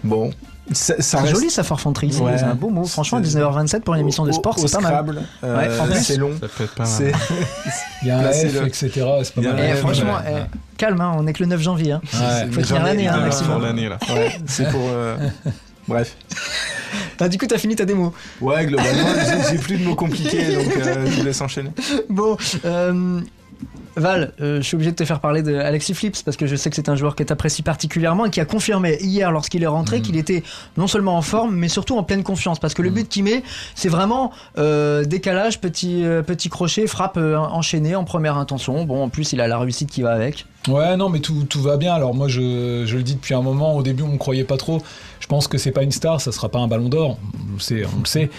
Bon, ça, ça C'est reste- joli sa forfanterie, c'est Ouais. c'est un beau mot. Franchement, C'est- 19h27 pour une émission de sport, c'est pas mal. Euh, Ouais, c'est long. Ça peut être pas mal. C'est- Il y a un. F, etc. C'est pas mal. un Eh, F, franchement, ouais. eh, calme, hein, on est que le 9 janvier. Hein. Ouais. Faut tenir l'année, hein, Ouais, maximum. Pour l'année, là. Ouais, c'est pour. euh, Bref. Ah, du coup, t'as fini ta démo. Ouais, globalement, j'ai- j'ai plus de mots compliqués, donc euh, je vous laisse enchaîner. Bon, euh, Val, euh, je suis obligé de te faire parler de Alexis Flips parce que je sais que c'est un joueur que tu apprécies particulièrement et qui a confirmé hier lorsqu'il est rentré qu'il était non seulement en forme mais surtout en pleine confiance parce que le but qu'il met c'est vraiment euh, décalage, petit, euh, petit crochet, frappe enchaînée en première intention. Bon, en plus il a la réussite qui va avec. Ouais, non, mais tout, tout va bien. Alors moi, je, je le dis depuis un moment. Au début, on ne croyait pas trop. Je pense que c'est pas une star, ça sera pas un ballon d'or. On le sait, on le sait.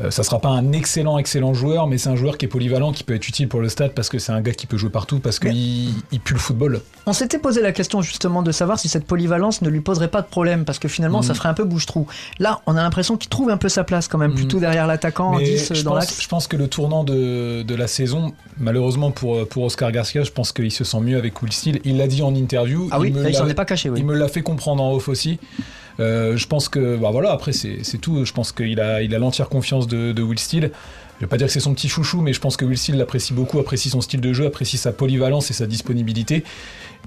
Euh, ça sera pas un excellent, excellent joueur, mais c'est un joueur qui est polyvalent, qui peut être utile pour le stade parce que c'est un gars qui peut jouer partout, parce qu'il il pue le football. On s'était posé la question justement de savoir si cette polyvalence ne lui poserait pas de problème parce que finalement ça ferait un peu bouche-trou. Là, on a l'impression qu'il trouve un peu sa place quand même, Mhm. plutôt derrière l'attaquant, en Mais 10 je dans pense, l'axe. je pense que le tournant de, de la saison, malheureusement pour, pour Oscar Garcia, je pense qu'il se sent mieux avec Will Steele. Il l'a dit en interview. Ah oui, me là, il s'en est pas caché, oui. Il me l'a fait comprendre en off aussi. Euh, je pense que, bah voilà, après c'est tout. Je pense qu'il a, l'entière confiance de, Will Steele. je vais pas dire que c'est son petit chouchou, mais je pense que Will Steele l'apprécie beaucoup, apprécie son style de jeu, apprécie sa polyvalence et sa disponibilité.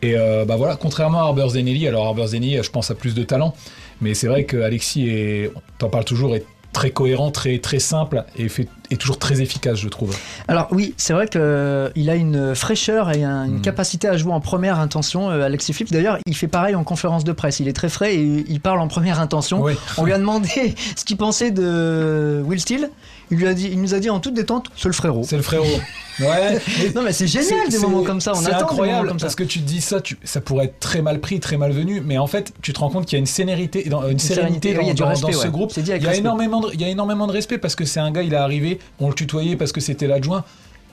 Et euh, bah voilà, contrairement à Arbor Zenelli, alors Arbor Zenelli, je pense, a plus de talent, mais c'est vrai qu'Alexis est, t'en parles toujours, est très cohérent, très, très simple et fait, toujours très efficace, je trouve. Alors oui, c'est vrai qu'il a une fraîcheur et un- une Mm. capacité à jouer en première intention, euh, Alexis Phillips. D'ailleurs, il fait pareil en conférence de presse. Il est très frais et il parle en première intention. Oui. On lui a demandé ce qu'il pensait de Will Steele. Il, lui a dit, il nous a dit en toute détente, c'est le frérot. C'est le frérot. Ouais. non mais c'est génial des moments comme ça. On c'est attend des moments incroyable comme ça. parce que tu te dis ça, tu- ça pourrait être très mal pris, très mal venu, mais en fait, tu te rends compte qu'il y a une sérénité, dans, une sérénité sérénité, oui, il y a dans, du dans- respect, dans ce groupe. Dit il y a respect. énormément, de, il y a énormément de respect parce que c'est un gars, il est arrivé, on le tutoyait parce que c'était l'adjoint.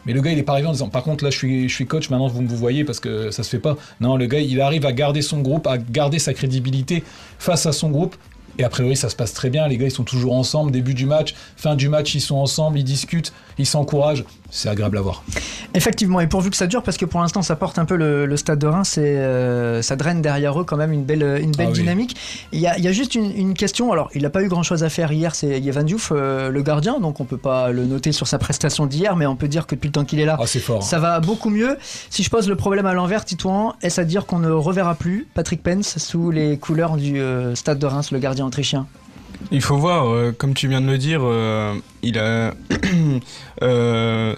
Mais le gars, il est pas arrivé en disant, par contre, là, je suis, je suis coach, maintenant vous me voyez parce que ça se fait pas. Non, le gars, il arrive à garder son groupe, à garder sa crédibilité face à son groupe. Et a priori, ça se passe très bien. Les gars, ils sont toujours ensemble. Début du match, fin du match, ils sont ensemble, ils discutent, ils s'encouragent. C'est agréable à voir. Effectivement, et pourvu que ça dure, parce que pour l'instant ça porte un peu le, le stade de Reims, et euh, ça draine derrière eux quand même une belle, une belle Ah dynamique. Il y, a, il y a juste une, une question, alors il n'a pas eu grand chose à faire hier, c'est Yevan Diouf, euh, le gardien, donc on peut pas le noter sur sa prestation d'hier, mais on peut dire que depuis le temps qu'il est là, Ah, fort. ça va beaucoup mieux. Si je pose le problème à l'envers, Titouan, est-ce à dire qu'on ne reverra plus Patrick Pence sous les couleurs du euh, stade de Reims, le gardien autrichien? Il faut voir, euh, comme tu viens de le dire, euh, il a, euh,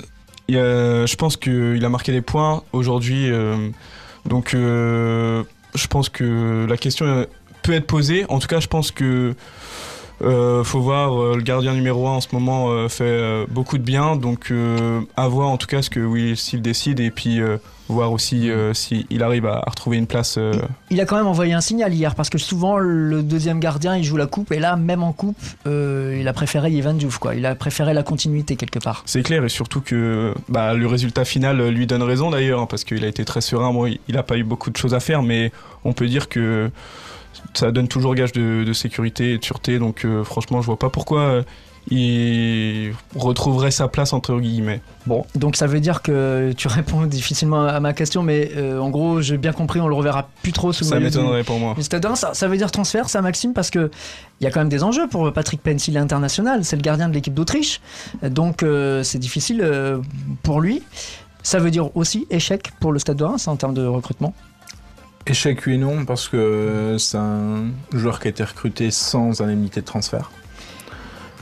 il a- je pense qu'il a marqué des points aujourd'hui. donc, je pense que la question peut être posée. En tout cas, je pense que euh, faut voir euh, le gardien numéro 1 en ce moment euh, fait euh, beaucoup de bien. Donc, à voir en tout cas ce que Will Steele décide et puis voir aussi s'il arrive à, à retrouver une place. Il a quand même envoyé un signal hier, parce que souvent le deuxième gardien il joue la coupe, et là, même en coupe, il a préféré Yevan Diouf, quoi. Il a préféré la continuité quelque part. C'est clair et surtout que bah, le résultat final lui donne raison d'ailleurs hein, parce qu'il a été très serein. Bon, il n'a pas eu beaucoup de choses à faire, mais on peut dire que ça donne toujours gage de, de sécurité et de sûreté. Donc euh, franchement, je vois pas pourquoi euh, il retrouverait sa place entre guillemets. Bon, donc ça veut dire que tu réponds difficilement à ma question, mais euh, en gros, j'ai bien compris, on le reverra plus trop sous Ça m'étonnerait pour moi. du Stade de Reims. Ça, ça veut dire transfert, ça, Maxime, parce que il y a quand même des enjeux pour Patrick Pence. Il est international, c'est le gardien de l'équipe d'Autriche, donc c'est difficile pour lui. Ça veut dire aussi échec pour le Stade de Reims en termes de recrutement. Échec oui et non, parce que c'est un joueur qui a été recruté sans indemnité de transfert.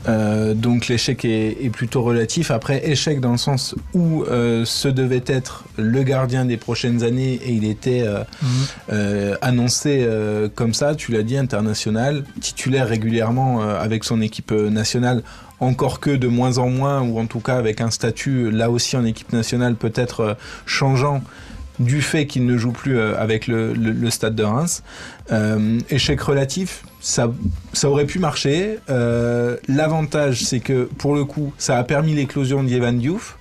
Euh, donc l'échec est, est plutôt relatif. Après, échec dans le sens où euh, ce devait être le gardien des prochaines années et il était euh, euh, annoncé comme ça, tu l'as dit, international, titulaire régulièrement avec son équipe nationale, encore que de moins en moins, ou en tout cas avec un statut là aussi en équipe nationale peut-être changeant du fait qu'il ne joue plus euh, avec le, le- le stade de Reims. Euh, échec relatif, ça, ça aurait pu marcher. Euh, L'avantage, c'est que pour le coup, ça a permis l'éclosion d'Yevan Diouf.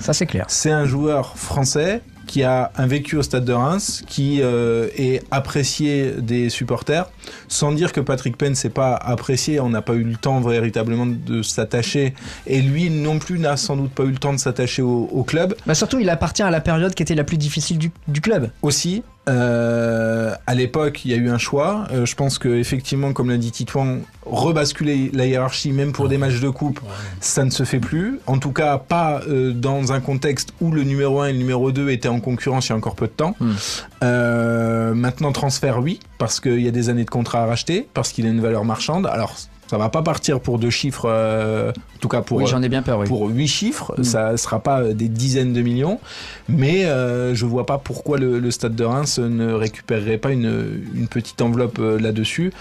Ça, c'est clair. C'est un joueur français qui a un vécu au stade de Reims, qui euh, est apprécié des supporters, sans dire que Patrick Pence n'est pas apprécié, on n'a pas eu le temps véritablement de s'attacher, et lui non plus n'a sans doute pas eu le temps de s'attacher au, au club. Bah surtout, il appartient à la période qui était la plus difficile du, du club. Aussi, euh, à l'époque, il y a eu un choix. Euh, je pense que effectivement, comme l'a dit Titouan, rebasculer la hiérarchie, même pour des matchs de coupe, ça ne se fait plus. En tout cas, pas euh, dans un contexte où le numéro 1 et le numéro 2 étaient en concurrence il y a encore peu de temps. Euh, maintenant, transfert, oui, parce qu'il y a des années de contrat à racheter, parce qu'il a une valeur marchande. Alors, ça va pas partir pour deux chiffres, euh, en tout cas pour, Oui, j'en ai bien peur, oui. pour huit chiffres. Mm. Ça sera pas des dizaines de millions, mais euh, je vois pas pourquoi le, le Stade de Reims ne récupérerait pas une, une petite enveloppe euh, là-dessus.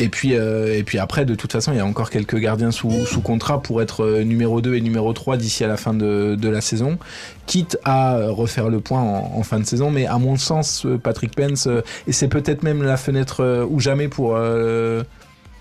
Et puis, euh, et puis après, de toute façon, il y a encore quelques gardiens sous, sous contrat pour être numéro 2 et numéro 3 d'ici à la fin de, de la saison, quitte à refaire le point en, en fin de saison. Mais à mon sens, Patrick Pence, et c'est peut-être même la fenêtre ou jamais pour, euh,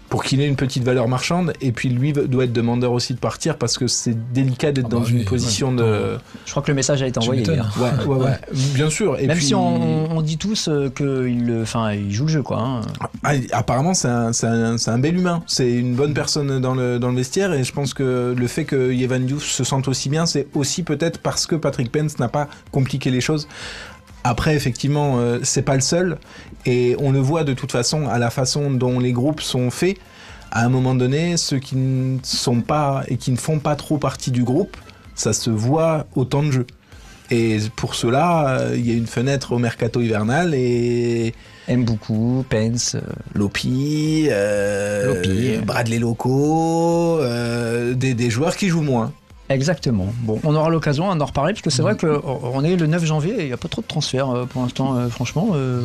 pour qu'il ait une petite valeur marchande. Et puis lui doit être demandeur aussi de partir parce que c'est délicat d'être dans une position de. Je crois que le message a été envoyé. Ouais, ouais, ouais. Bien sûr. Et Même puis- si on, on dit tous euh, qu'il enfin, il joue le jeu, quoi. hein. Ah, apparemment, c'est un, bel humain. C'est une bonne personne dans le, dans le vestiaire. Et je pense que le fait que Yevan Diouf se sente aussi bien, c'est aussi peut-être parce que Patrick Pence n'a pas compliqué les choses. Après, effectivement, euh, c'est pas le seul. Et on le voit de toute façon à la façon dont les groupes sont faits. à un moment donné, ceux qui ne sont pas et qui ne font pas trop partie du groupe, ça se voit au temps de jeu. Et pour cela, euh, il y a une fenêtre au mercato hivernal et Aime beaucoup, Pence. euh, Lopi, euh, Lopi. Bradley Loco, des, des joueurs qui jouent moins. Exactement. Bon, on aura l'occasion d'en reparler parce que c'est vrai qu'on est le 9 janvier et il n'y a pas trop de transferts euh, pour l'instant. euh, franchement, euh,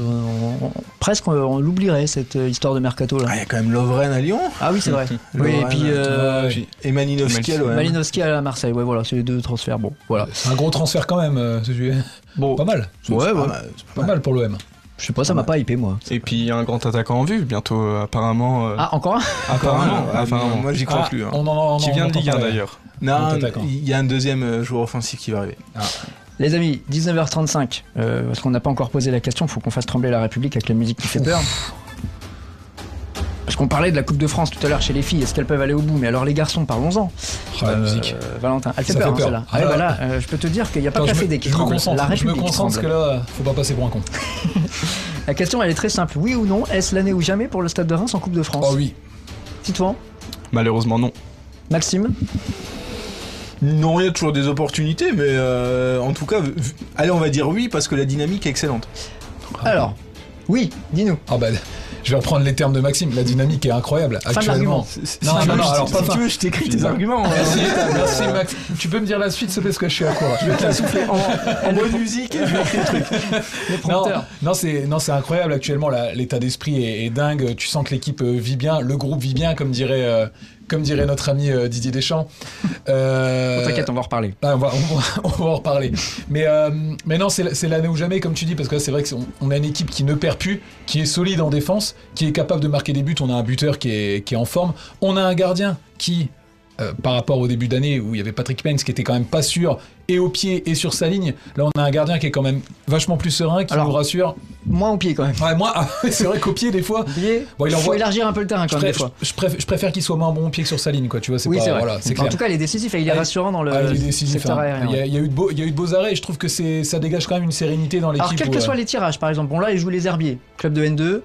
on- on- presque on, on l'oublierait cette histoire de mercato là. Ah, Il y a quand même Lovren à Lyon. Ah oui, c'est vrai. oui, et puis euh. Et Malinowski à l'OM. Malinowski à Marseille. Ouais, voilà, c'est les deux transferts. Bon, voilà. Un gros transfert quand même, ce juillet. Bon, Pas mal. ouais, ouais. Bah, c'est Pas mal pour l'OM. Je sais pas, ça m'a pas hypé moi. Et puis il y a un grand attaquant en vue bientôt, euh, apparemment. euh, Ah, encore un? Apparemment, Ah, apparemment. Moi, j'y crois Ah, plus. hein. on en, on qui en vient de Ligue 1 parler. d'ailleurs. Non, il y a un deuxième euh, joueur offensif qui va arriver. Les amis, 19h35, euh, parce qu'on n'a pas encore posé la question, il faut qu'on fasse trembler la République avec la musique qui fait peur. Qu'on parlait de la Coupe de France tout à l'heure chez les filles, est-ce qu'elles peuvent aller au bout? Mais alors les garçons, parlons-en. Ah, la Euh, musique. Valentin, elle fait Ça peur, fait hein, peur. celle-là. Ah, Ouais, là- bah là, euh, je peux te dire qu'il n'y a pas Attends, que la je me- Fédé je me concentre, la je me concentre parce que là, faut pas passer pour un con. La question elle est très simple, oui ou non, est-ce l'année ou jamais pour le Stade de Reims en Coupe de France? Oh oui. Titouan? Malheureusement non. Maxime? Non, il y a toujours des opportunités, mais euh, en tout cas, allez, on va dire oui parce que la dynamique est excellente. Alors, oui, dis-nous. Ah bah, je vais reprendre les termes de Maxime. La dynamique est incroyable actuellement. Non, tu non, veux, non, je- alors si tu veux, je t'écris tes arguments. Merci, Euh, merci Max. Tu peux me dire la suite, plaît, parce que je suis à court. Je vais te la souffler en, bonne musique et je vais écrire le truc. Non, non, c'est non, c'est incroyable actuellement. L'état d'esprit est, est dingue. Tu sens que l'équipe euh, vit bien, le groupe vit bien, comme dirait euh, comme dirait notre ami euh, Didier Deschamps. Euh, T'inquiète, on va en reparler. ah, on, va, on, va, on va en reparler. Mais, euh, mais non, c'est l'année ou jamais, comme tu dis, parce que là, c'est vrai qu'on on a une équipe qui ne perd plus, qui est solide en défense, qui est capable de marquer des buts. On a un buteur qui est, qui est en forme. On a un gardien qui, euh, par rapport au début d'année où il y avait Patrick Pence qui était quand même pas sûr, et au pied et sur sa ligne, là, on a un gardien qui est quand même vachement plus serein, qui Alors, nous rassure. Moins au pied quand même. Ouais, moi, ah, c'est vrai qu'au pied, des fois, Au pied, Bon, il faut envoie- élargir un peu le terrain je, quand même des pré- fois. je- préfère, qu'il soit moins bon au pied que sur sa ligne, quoi. Tu vois, c'est Oui, pas, c'est vrai. voilà, c'est en tout cas, il est décisif et il est rassurant dans le Ah, il est décisif, secteur hein. aérien. Il y, a, il y a eu de beaux, il y a eu de beaux arrêts et je trouve que c'est, ça dégage quand même une sérénité dans l'équipe. Alors, quels que soient les tirages, par exemple, bon là, il joue les Herbiers, club de N2.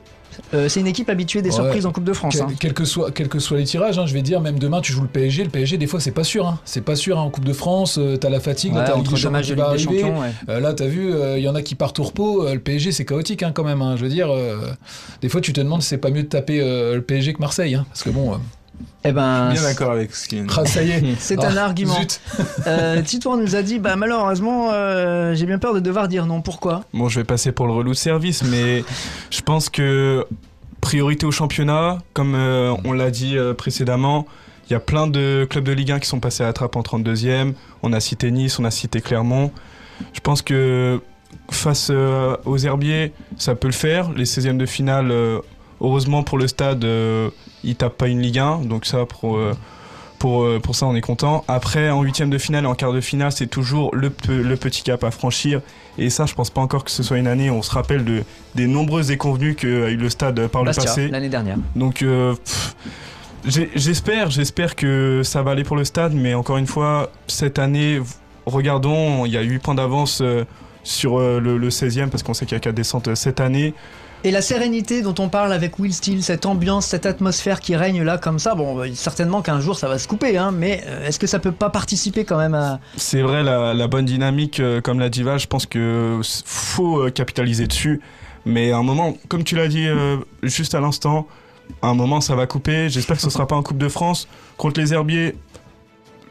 Euh, c'est une équipe habituée des Ouais. surprises en Coupe de France. Quel, hein. quel que soit, quels que soient les tirages, hein, je vais dire, même demain tu joues le PSG, le PSG des fois c'est pas sûr, hein. c'est pas sûr hein, en Coupe de France, euh, t'as la fatigue, là, Ouais, t'as la Ligue entre des deux matchs de Ligue des Champions, ouais. Euh, là t'as vu, il y en a qui partent au repos, euh, le PSG c'est chaotique hein, quand même, hein. je veux dire, euh, des fois tu te demandes si c'est pas mieux de taper euh, le PSG que Marseille, hein, parce que bon, euh, Eh ben, Bien d'accord avec ce qu'il ah, ça y est, c'est Ah, un argument. zut. Euh, Titouan nous a dit bah malheureusement euh, j'ai bien peur de devoir dire non. Pourquoi? Bon, je vais passer pour le relou de service, mais je pense que priorité au championnat, comme euh, on l'a dit euh, précédemment, il y a plein de clubs de Ligue 1 qui sont passés à la trappe en 32e. On a cité Nice, on a cité Clermont. Je pense que face euh, aux Herbiers, ça peut le faire. Les 16e de finale, euh, heureusement pour le stade, ils tapent pas une Ligue 1, donc ça pour. euh, pour, euh, pour ça, on est content. Après, en huitième de finale et en quart de finale, c'est toujours le, le petit cap à franchir. Et ça, je pense pas encore que ce soit une année où on se rappelle de, des nombreuses déconvenues qu'a eu le stade par le passé. l'année dernière. Donc, euh, j'espère, j'espère que ça va aller pour le stade. Mais encore une fois, cette année, regardons, il y a 8 points d'avance sur le, le 16e parce qu'on sait qu'il y a 4 descentes cette année. Et la sérénité dont on parle avec Will Steele, cette ambiance, cette atmosphère qui règne là comme ça, bon, bah, certainement qu'un jour ça va se couper, hein, mais euh, est-ce que ça peut pas participer quand même à. C'est vrai, la, bonne dynamique, euh, comme l'a dit Val, je pense que faut euh, capitaliser dessus. Mais à un moment, comme tu l'as dit juste à l'instant, à un moment ça va couper. J'espère que ce sera pas en Coupe de France. Contre les Herbiers,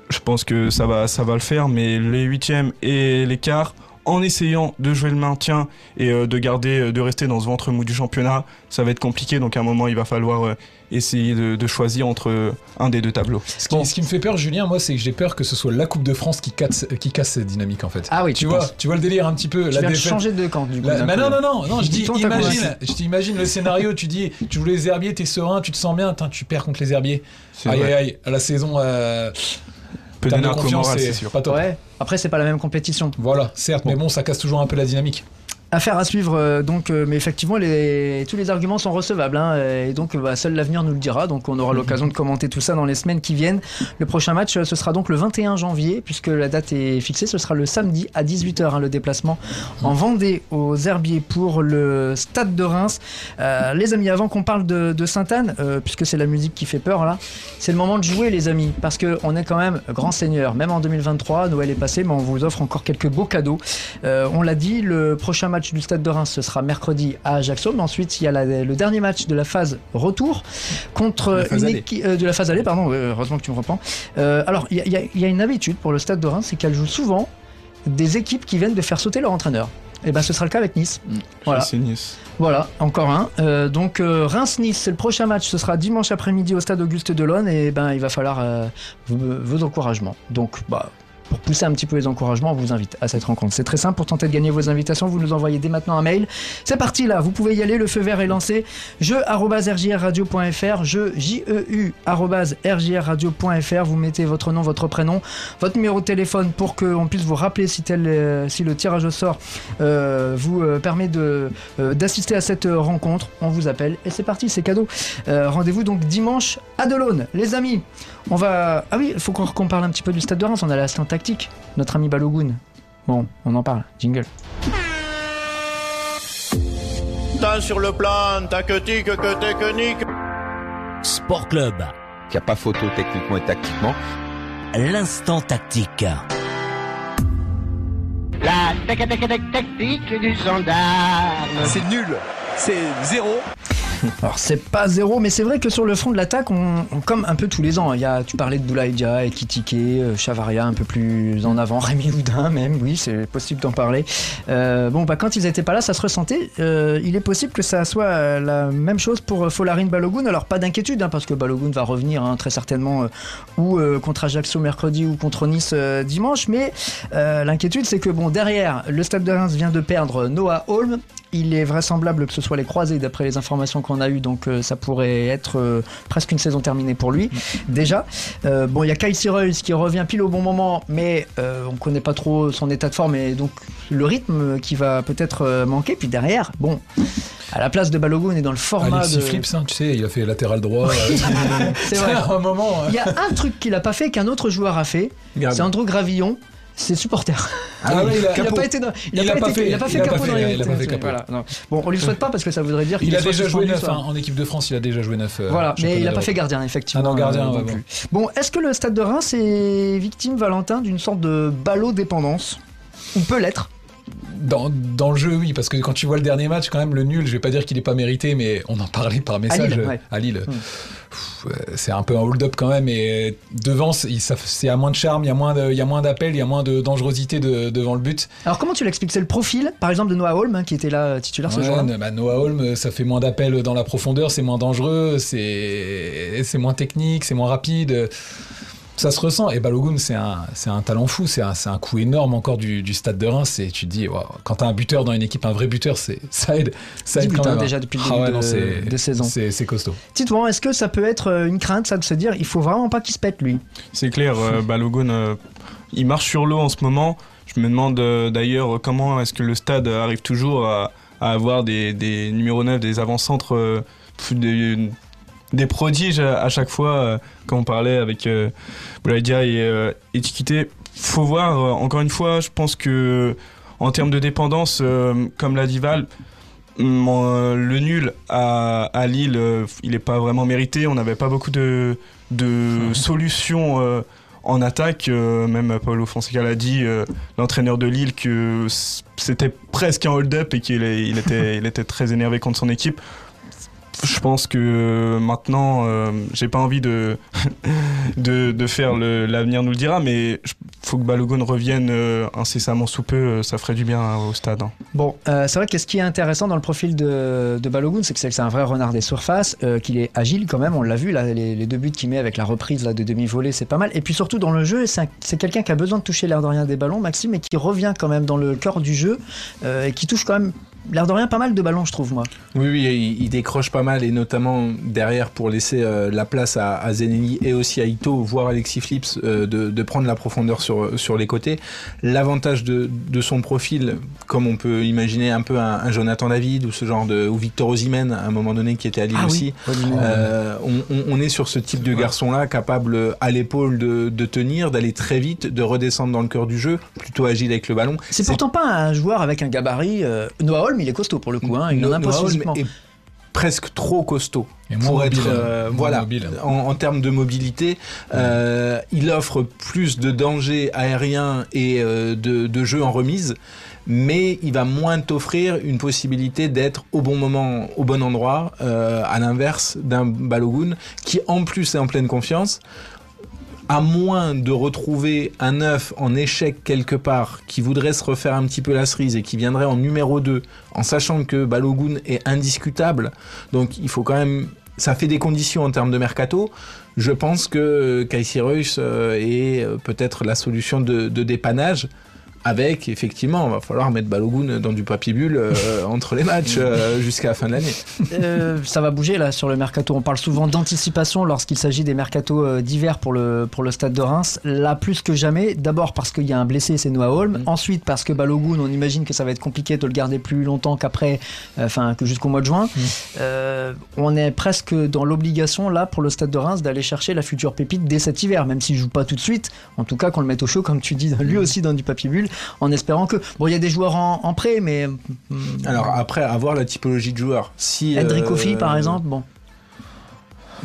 je pense que ça va, ça va le faire. Mais les huitièmes et les quarts, en essayant de jouer le maintien et euh, de garder, euh, de rester dans ce ventre mou du championnat, ça va être compliqué. Donc à un moment, il va falloir euh, essayer de, de choisir entre euh, un des deux tableaux. Ce qui, ce qui me fait peur, Julien, moi, c'est que j'ai peur que ce soit la Coupe de France qui casse, qui casse cette dynamique, en fait. Ah oui, tu, tu vois, penses. tu vois le délire un petit peu. Tu la viens de défaite. changer de camp du coup. La- d'un mais coup, non, non, non, non, je dis, imagine, je t'imagine le scénario, tu dis, tu joues les herbiers, t'es serein, tu te sens bien, tu perds contre les herbiers. C'est Aïe, vrai. aïe, aïe, à la saison, euh, C'est sûr. pas top. Ouais, après c'est pas la même compétition. Voilà, certes, mais bon, ça casse toujours un peu la dynamique. Affaire à suivre, euh, donc, euh, mais effectivement, les, tous les arguments sont recevables, hein, et donc bah, seul l'avenir nous le dira. Donc, on aura l'occasion de commenter tout ça dans les semaines qui viennent. Le prochain match, euh, ce sera donc le 21 janvier, puisque la date est fixée. Ce sera le samedi à 18h, hein, le déplacement en Vendée aux Herbiers pour le Stade de Reims. Euh, les amis, avant qu'on parle de, de Sainte-Anne, puisque c'est la musique qui fait peur là, c'est le moment de jouer, les amis, parce que on est quand même grand seigneur. Même en 2023, Noël est passé, mais on vous offre encore quelques beaux cadeaux. On l'a dit, le prochain match du Stade de Reims, ce sera mercredi à Ajaccio. Mais ensuite, il y a la- le dernier match de la phase retour contre une équipe euh, de la phase aller. Pardon, ouais, heureusement que tu me reprends. Euh, alors, il y, a- y y une habitude pour le Stade de Reims, c'est qu'elle joue souvent des équipes qui viennent de faire sauter leur entraîneur. Et ben, ce sera le cas avec Nice. Voilà. C'est Nice. Voilà, encore un. Euh, donc euh, Reims-Nice, c'est le prochain match. Ce sera dimanche après-midi au stade Auguste Delon et ben il va falloir euh, vos, vos encouragements. Donc bah pour pousser un petit peu les encouragements, on vous invite à cette rencontre. C'est très simple pour tenter de gagner vos invitations. Vous nous envoyez dès maintenant un mail. C'est parti là, vous pouvez y aller. Le feu vert est lancé. jeu@rjrradio.fr, jeu j e. Vous mettez votre nom, votre prénom, votre numéro de téléphone pour qu'on puisse vous rappeler si tel, euh, si le tirage au sort euh, vous euh, permet d'assister à cette rencontre. On vous appelle et c'est parti, c'est cadeau. Rendez-vous donc dimanche à Delaune, les amis. On va. Ah oui, il faut qu'on parle un petit peu du stade de Reims. On a l'instant tactique. Notre ami Balogun. Bon, on en parle. Jingle. Tant sur le plan tactique que technique. Sport Club. Il n'y a pas photo techniquement et tactiquement. L'instant tactique. La tactique du gendarme. C'est nul. C'est zéro. Alors c'est pas zéro, mais c'est vrai que sur le front de l'attaque, on, comme un peu tous les ans, il y tu parlais de Boulaïdia, Ekitike, euh, Chavaria un peu plus en avant, Rémi Houdin même, oui c'est possible d'en parler. Euh, bon bah quand ils étaient pas là, ça se ressentait. Euh, il est possible que ça soit la même chose pour Folarin Balogun. Alors pas d'inquiétude hein, parce que Balogun va revenir hein, très certainement ou contre Ajaccio mercredi ou contre Nice dimanche, mais l'inquiétude c'est que bon derrière le Stade de Reims vient de perdre Noah Holm. Il est vraisemblable que ce soit les croisés d'après les informations qu'on a eues, donc euh, ça pourrait être euh, presque une saison terminée pour lui déjà. Euh, bon, il y a Kai Reus qui revient pile au bon moment, mais on connaît pas trop son état de forme et donc le rythme qui va peut-être manquer. Puis derrière, bon, à la place de Balogun et dans le format Alexis de... Flips, hein, tu sais, il a fait latéral droit. C'est vrai. à un moment. euh, Il y a un truc qu'il a pas fait qu'un autre joueur a fait, c'est Andrew Gravillon. C'est supporter. Ah oui, il a- il a capot. pas été il a pas a pas été- fait- il a pas fait capot dans les voilà. Bon, on lui souhaite pas parce que ça voudrait dire qu'il Il a déjà joué neuf hein, en équipe de France, il a déjà joué neuf. euh, Voilà, mais il n'a pas fait gardien, effectivement. Ah non, gardien, euh, non bon. plus. Bon, est-ce que le stade de Reims est victime, Valentin, d'une sorte de ballot-dépendance Ou peut l'être Dans, dans le jeu, oui, parce que quand tu vois le dernier match, quand même, le nul, je vais pas dire qu'il est pas mérité, mais on en parlait par message Lille, ouais. à Lille. Euh, C'est un peu un hold-up quand même, et devant, c'est à moins de charme, il y a moins de- il y a moins d'appels, il y a moins de dangerosité de- devant le but. Alors, comment tu l'expliques? C'est le profil, par exemple, de Noah Holm, hein, qui était là euh, titulaire ce jour-là? bah, Noah Holm, ça fait moins d'appels dans la profondeur, c'est moins dangereux, c'est moins technique, c'est moins rapide. Ça se ressent. Et Balogun, c'est un, c'est un talent fou, c'est un, c'est un coup énorme encore du, du stade de Reims. Et tu te dis, quand t'as un buteur dans une équipe, un vrai buteur, c'est, ça aide. Ça 10 aide buts, hein, même. déjà depuis le Ah début ouais, de- non, c'est- de saison. C'est, c'est costaud. Titouan, est-ce que ça peut être euh, une crainte, ça, de se dire, il faut vraiment pas qu'il se pète, lui? C'est clair, euh, Balogun, euh, il marche sur l'eau en ce moment. Je me demande euh, d'ailleurs comment est-ce que le stade arrive toujours à, à avoir des, des numéros 9, des avant-centres, euh, des, des prodiges à, chaque fois, euh, quand on parlait avec euh, Boulaïdia et euh, Etiquité. Faut voir, euh, encore une fois, je pense que en termes de dépendance, euh, comme l'a dit Val, hum, euh, le nul à, à Lille, euh, il n'est pas vraiment mérité. On n'avait pas beaucoup de, de solutions euh, en attaque. Euh, même Paulo Fonseca l'a dit, euh, l'entraîneur de Lille, que c'était presque un hold-up et qu'il il était, il était très énervé contre son équipe. Je pense que maintenant, euh, j'ai pas envie de, de, faire le- l'avenir nous le dira, mais faut que Balogun revienne euh, incessamment sous peu, euh, ça ferait du bien hein, au stade. hein. Bon, euh, c'est vrai que ce qui est intéressant dans le profil de, de Balogun, c'est que c'est un vrai renard des surfaces, euh, qu'il est agile quand même, on l'a vu, là, les, deux buts qu'il met avec la reprise là, de demi-volée, c'est pas mal. Et puis surtout dans le jeu, c'est un- c'est quelqu'un qui a besoin de toucher l'air de rien des ballons, Maxime, et qui revient quand même dans le cœur du jeu, euh, et qui touche quand même l'air de rien pas mal de ballons, je trouve, moi. Oui, oui, il, décroche pas mal et notamment derrière pour laisser euh, la place à, à et aussi à Ito, voire Alexis Flips, euh, de, prendre la profondeur sur, les côtés. L'avantage de son profil, comme on peut imaginer un peu un, un Jonathan David ou ce genre de ou Victor Osimhen à un moment donné qui était à Lille Ah aussi. Euh, on, est sur ce type de garçon-là capable à l'épaule de, de tenir, d'aller très vite, de redescendre dans le cœur du jeu, plutôt agile avec le ballon. C'est pourtant pas un joueur avec un gabarit. euh, Noah Holm, il est costaud pour le coup. Hein. Il en Noah Holm est presque trop costaud Et pour mobile, être euh, voilà mobile. en, en termes de mobilité euh, il offre plus de dangers aériens et euh, de, de jeu en remise mais il va moins t'offrir une possibilité d'être au bon moment au bon endroit euh, à l'inverse d'un Balogun qui en plus est en pleine confiance à moins de retrouver un œuf en échec quelque part qui voudrait se refaire un petit peu la cerise et qui viendrait en numéro 2 en sachant que Balogun est indiscutable donc il faut quand même ça fait des conditions en termes de mercato. Je pense que Kaisi Reus euh, est euh, peut-être la solution de, de dépannage avec effectivement, il va falloir mettre Balogun dans du papier bulle euh, entre les matchs euh, jusqu'à la fin de l'année. Euh, ça va bouger là sur le mercato. On parle souvent d'anticipation lorsqu'il s'agit des mercatos d'hiver pour le, pour le stade de Reims. Là, plus que jamais, d'abord parce qu'il y a un blessé, c'est Noah Holm. Ensuite, parce que Balogun, on imagine que ça va être compliqué de le garder plus longtemps qu'après, enfin, que jusqu'au mois de juin. Euh, on est presque dans l'obligation, là, pour le stade de Reims, d'aller chercher la future pépite dès cet hiver, même s'il joue pas tout de suite. En tout cas, qu'on le mette au chaud, comme tu dis, lui aussi dans du papier bulle, en espérant que. Bon, il y a des joueurs en, en prêt, mais. Alors après, avoir la typologie de joueur. Si, euh, Kofi, par exemple, bon.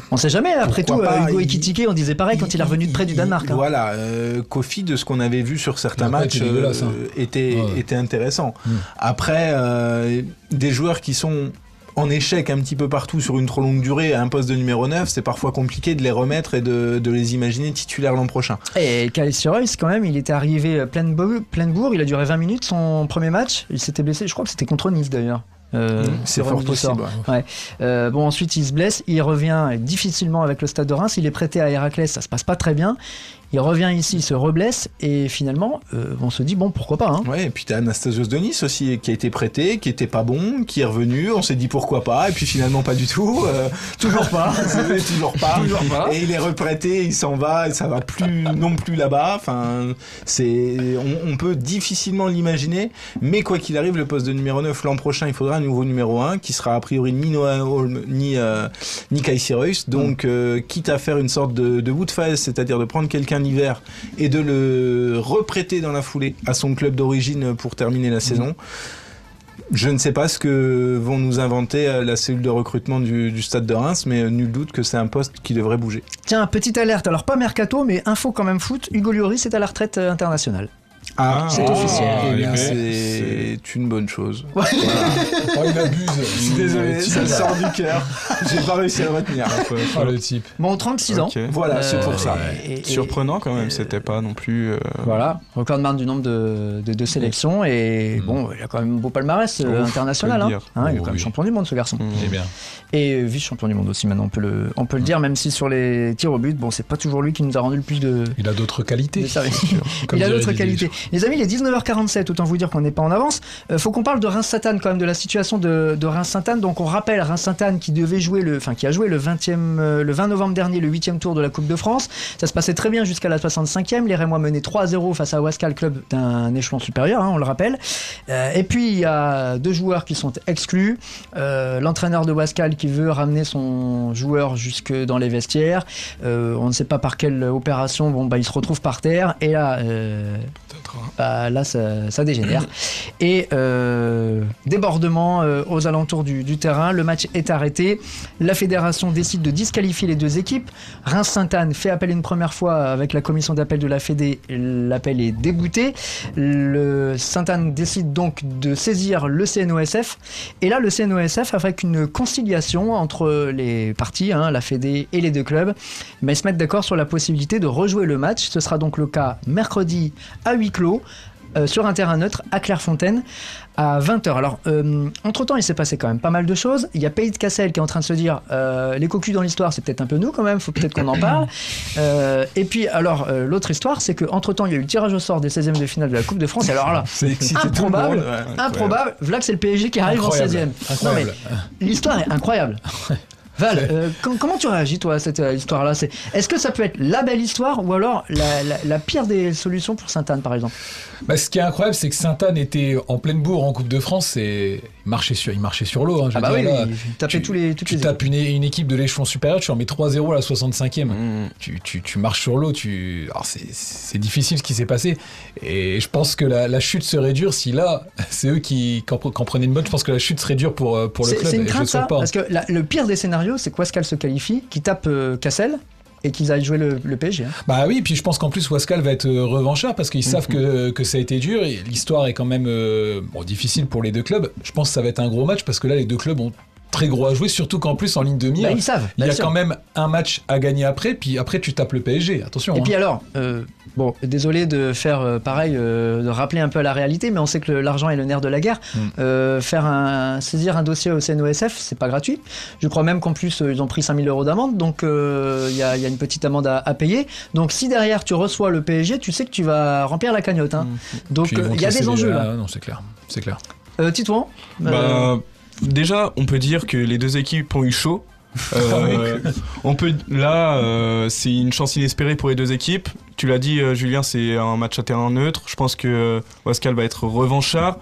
On sait jamais, après tout, Pourquoi euh, pas, Hugo il- Ekitike, on disait pareil quand il est revenu de près du Danemark. hein. Voilà, euh, Kofi, de ce qu'on avait vu sur certains matchs, hein. euh, était, Ouais. était intéressant. Mm. Après, euh, des joueurs qui sont en échec un petit peu partout sur une trop longue durée à un poste de numéro 9, c'est parfois compliqué de les remettre et de, de les imaginer titulaires l'an prochain. Et Kalissi Royce, quand même, il était arrivé euh, pleine, bo- pleine bourre, il a duré 20 minutes son premier match, il s'était blessé, je crois que c'était contre Nice d'ailleurs. Euh, Mm, c'est fort possible, Ouais. Euh, bon, ensuite il se blesse, il revient difficilement avec le stade de Reims, il est prêté à Héraclès, ça se passe pas très bien. Il revient ici, il se reblesse, et finalement, euh, on se dit, bon, pourquoi pas. Hein. Ouais, et puis t'as Anastasios Denis aussi qui a été prêté, qui était pas bon, qui est revenu, on s'est dit pourquoi pas, et puis finalement pas du tout. euh, Toujours pas. toujours pas. Toujours pas. Et il est reprêté, il s'en va, et ça va plus non plus là-bas. Enfin, c'est, on, on peut difficilement l'imaginer, mais quoi qu'il arrive, le poste de numéro 9 l'an prochain, il faudra un nouveau numéro 1 qui sera a priori ni Noah Holm ni euh, ni Kai Cyrus. Donc, euh, quitte à faire une sorte de, de Woodface, c'est-à-dire de prendre quelqu'un l'hiver et de le reprêter dans la foulée à son club d'origine pour terminer la saison. Je ne sais pas ce que vont nous inventer euh, la cellule de recrutement du, du stade de Reims, mais euh, nul doute que c'est un poste qui devrait bouger. Tiens, petite alerte, alors pas mercato, mais info quand même foot, Hugo Lloris est à la retraite euh, internationale. Ah, c'est officiel. Eh bien, c'est une bonne chose. Oh, il abuse. Je suis désolé, ça sort du cœur. J'ai pas réussi à le retenir. Le type. Bon, 36 ans. Ok. Voilà, c'est pour ça. et- et- Surprenant quand même, c'était pas non plus. euh, Voilà, record de marque du nombre de, de, de sélections et bon, il a quand même un beau palmarès euh, Ouf, international. Hein. Hein, il est Oh, quand même oui. champion du monde ce garçon. Eh bien. Et vice-champion du monde aussi maintenant, on peut le, on peut le dire, même si sur les tirs au but, bon, c'est pas toujours lui qui nous a rendu le plus de, Il a d'autres qualités. Comme il a d'autres qualités. Les amis, il est 19h47, autant vous dire qu'on n'est pas en avance. Euh, faut qu'on parle de Reims-Sainte-Anne quand même, de la situation de, de Reims-Sainte-Anne. Donc on rappelle Reims-Sainte-Anne qui devait jouer le, enfin qui a joué le 20e, euh, 20 novembre dernier, le 8e tour de la Coupe de France. Ça se passait très bien jusqu'à la 65e. Les Rémois menaient 3-0 face à Wascal, club d'un échelon supérieur, hein, on le rappelle. Euh, et puis il y a deux joueurs qui sont exclus. Euh, L'entraîneur de Wascal qui veut ramener son joueur jusque dans les vestiaires. On ne sait pas par quelle opération. Bon, bah il se retrouve par terre et là. Bah, là, ça, ça dégénère. Et euh, débordement euh, aux alentours du, du terrain. Le match est arrêté. La fédération décide de disqualifier les deux équipes. Reims-Sainte-Anne fait appel une première fois avec la commission d'appel de la Fédé. L'appel est débouté. Le Sainte-Anne décide donc de saisir le CNOSF. Et là, le CNOSF, avec une conciliation entre les parties, hein, la Fédé et les deux clubs, mais ils se mettent d'accord sur la possibilité de rejouer le match. Ce sera donc le cas mercredi à huis clos euh, sur un terrain neutre à Clairefontaine à 20h. Alors, euh, entre-temps, il s'est passé quand même pas mal de choses. Il y a Pays de Cassel qui est en train de se dire euh, les cocus dans l'histoire, c'est peut-être un peu nous quand même, faut peut-être qu'on en parle. Euh, et puis, alors, euh, l'autre histoire, c'est qu'entre-temps, il y a eu le tirage au sort des 16e de finale de la Coupe de France. Alors là, C'est excité tout le improbable, monde, ouais, improbable. Voilà que c'est le PSG qui arrive Incroyable, en 16e. Non, mais incroyable. l'histoire est incroyable. Val, euh, com- comment tu réagis toi à cette euh, histoire-là? Est-ce que ça peut être la belle histoire ou alors la, pire des solutions pour Sainte-Anne par exemple? Bah, ce qui est incroyable, c'est que Sainte-Anne était en pleine bourre en Coupe de France et marchait sur, il marchait sur l'eau. hein, Ah bah oui, là. il tapait tous les toutes tu les tapes une, une équipe de l'échelon supérieur, tu en mets 3-0 à la 65e. Tu, tu- tu marches sur l'eau, tu... Alors c'est- difficile ce qui s'est passé. Et je pense que la, la chute serait dure si là, c'est eux qui qui en, qui en prenaient une bonne. Je pense que la chute serait dure pour, euh, pour le club. c'est une crainte ça. Parce que la- le pire des scénarios, c'est qu'Wascal se qualifie, qui tape euh, Cassel et qu'ils aillent jouer le, le PSG. hein. Bah oui, puis je pense qu'en plus Wascal va être euh, revanchard parce qu'ils savent Mhm. que, que ça a été dur et l'histoire est quand même euh, bon, difficile pour les deux clubs. Je pense que ça va être un gros match parce que là les deux clubs ont très gros à jouer, surtout qu'en plus en ligne de mire, Bah, ils savent, il y bien a sûr. quand même un match à gagner après, puis après tu tapes le PSG. Attention. Et hein. puis alors, euh, bon, désolé de faire euh, pareil, euh, de rappeler un peu la réalité, mais on sait que l'argent est le nerf de la guerre. Mm. Euh, faire un, saisir un dossier au CNOSF, c'est pas gratuit. Je crois même qu'en plus, euh, ils ont pris 5000 euros d'amende, donc euh, il y, a, il y a une petite amende à, à payer. Donc si derrière tu reçois le PSG, tu sais que tu vas remplir la cagnotte. hein. Donc Mm. Euh, vont il y a des enjeux là. Ah, non, c'est clair, c'est clair. Euh, Titouan euh, Bah, déjà, on peut dire que les deux équipes ont eu chaud. Euh, on peut là, euh, c'est une chance inespérée pour les deux équipes. Tu l'as dit, euh, Julien, c'est un match à terrain neutre. Je pense que euh, Wascal va être revanchard.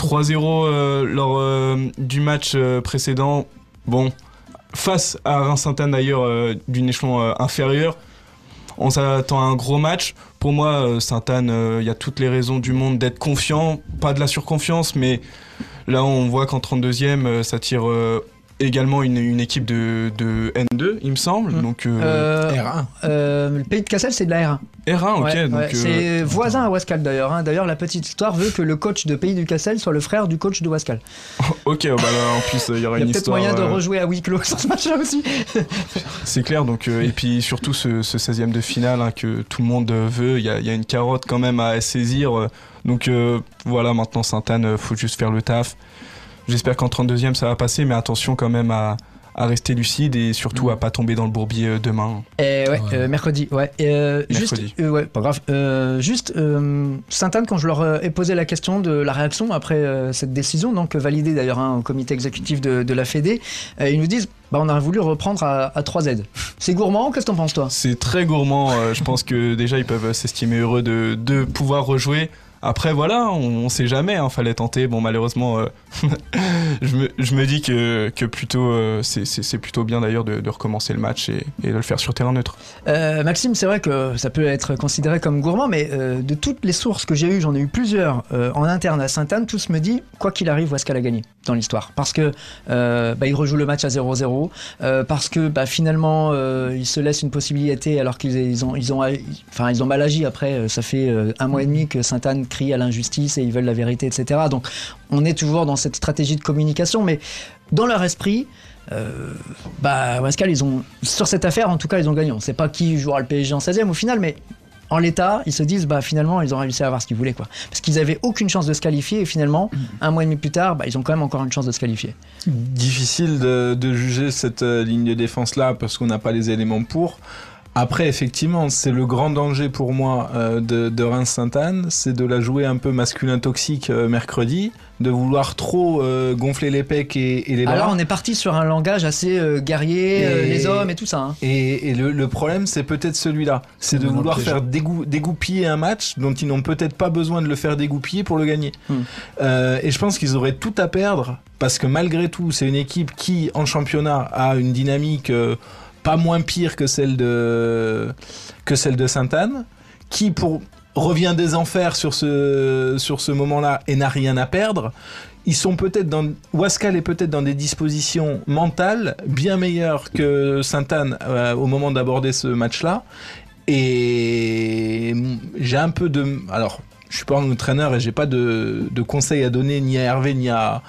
3-0 euh, lors du match précédent. Bon, face à Reims-Sainte-Anne d'ailleurs d'une échelon inférieur. On s'attend à un gros match. Pour moi, Sainte-Anne, euh, il y a toutes les raisons du monde d'être confiant. Pas de la surconfiance, mais là, on voit qu'en 32e, euh, ça tire également une, une équipe de, de N2, il me semble. Donc, euh, Euh, euh, le pays de Cassel, c'est de la R1. R1, ok. Ouais, euh, c'est voisin à Wascal d'ailleurs. hein. D'ailleurs, la petite histoire veut que le coach de Pays du Cassel soit le frère du coach de Wascal. ok, bah là, en plus, il y aura Il y a une peut-être moyen de rejouer à huis clos sur ce match-là aussi. C'est clair, donc, euh, et puis surtout ce, ce 16e de finale hein, que tout le monde veut, il y a, y a une carotte quand même à saisir. donc euh, voilà, maintenant Sainte-Anne, faut juste faire le taf. J'espère qu'en 32e ça va passer, mais attention quand même à, à rester lucide et surtout à pas tomber dans le bourbier euh, demain. Et ouais, euh, mercredi, ouais. Et, euh, Mercredi. Juste, euh, ouais, pas grave. Euh, juste, euh, Sainte-Anne, quand je leur ai posé la question de la réaction après euh, cette décision, donc validée d'ailleurs hein, au comité exécutif de, de la Fédé, euh, ils nous disent bah, on a voulu reprendre à, à 3Z. C'est gourmand, qu'est-ce que t'en penses toi? C'est très gourmand, euh, je pense que déjà ils peuvent s'estimer heureux de, de pouvoir rejouer. Après voilà, on, on sait jamais, hein, fallait tenter. Bon malheureusement, euh, je, me, dis que, plutôt euh, c'est- plutôt bien d'ailleurs de, recommencer le match et, de le faire sur terrain neutre. Euh, Maxime, c'est vrai que ça peut être considéré comme gourmand, mais de toutes les sources que j'ai eues, j'en ai eu plusieurs en interne à Sainte-Anne, tous me disent, quoi qu'il arrive, Wascal a gagné dans l'histoire? Parce que bah, il le match à 0-0, euh, parce que bah, finalement, ils se laissent une possibilité alors qu'ils ils ont, ont, mal agi après. Ça fait un mois et demi que Sainte-Anne à l'injustice et ils veulent la vérité, etc. Donc on est toujours dans cette stratégie de communication, mais dans leur esprit, euh, bah, Wascal, ils ont, sur cette affaire, en tout cas, ils ont gagné. On ne sait pas qui jouera le PSG en 16e au final, mais en l'état, ils se disent, bah, finalement, ils ont réussi à avoir ce qu'ils voulaient, quoi. Parce qu'ils avaient aucune chance de se qualifier, et finalement, un mois et demi plus tard, bah, ils ont quand même encore une chance de se qualifier. Difficile de, de juger cette euh, ligne de défense là parce qu'on n'a pas les éléments pour. Après, effectivement, c'est le grand danger pour moi euh, de, de Reims-Sainte-Anne, c'est de la jouer un peu masculin toxique euh, mercredi, de vouloir trop euh, gonfler les pecs et, et les bras. Alors, on est parti sur un langage assez euh, guerrier, euh, Et- les hommes et tout ça. hein. Et, et le, le problème, c'est peut-être celui-là. C'est de vouloir faire dégou- dégoupiller un match dont ils n'ont peut-être pas besoin de le faire dégoupiller pour le gagner. Hmm. Euh, et je pense qu'ils auraient tout à perdre parce que malgré tout, c'est une équipe qui, en championnat, a une dynamique euh, pas moins pire que celle de, que celle de Sainte-Anne, qui pour, revient des enfers sur ce, sur ce moment-là et n'a rien à perdre. Ils sont peut-être dans. Wascal est peut-être dans des dispositions mentales bien meilleures que Sainte-Anne euh, au moment d'aborder ce match-là. Et j'ai un peu de. Alors, je suis pas un entraîneur et j'ai pas de, de conseils à donner ni à Hervé ni à,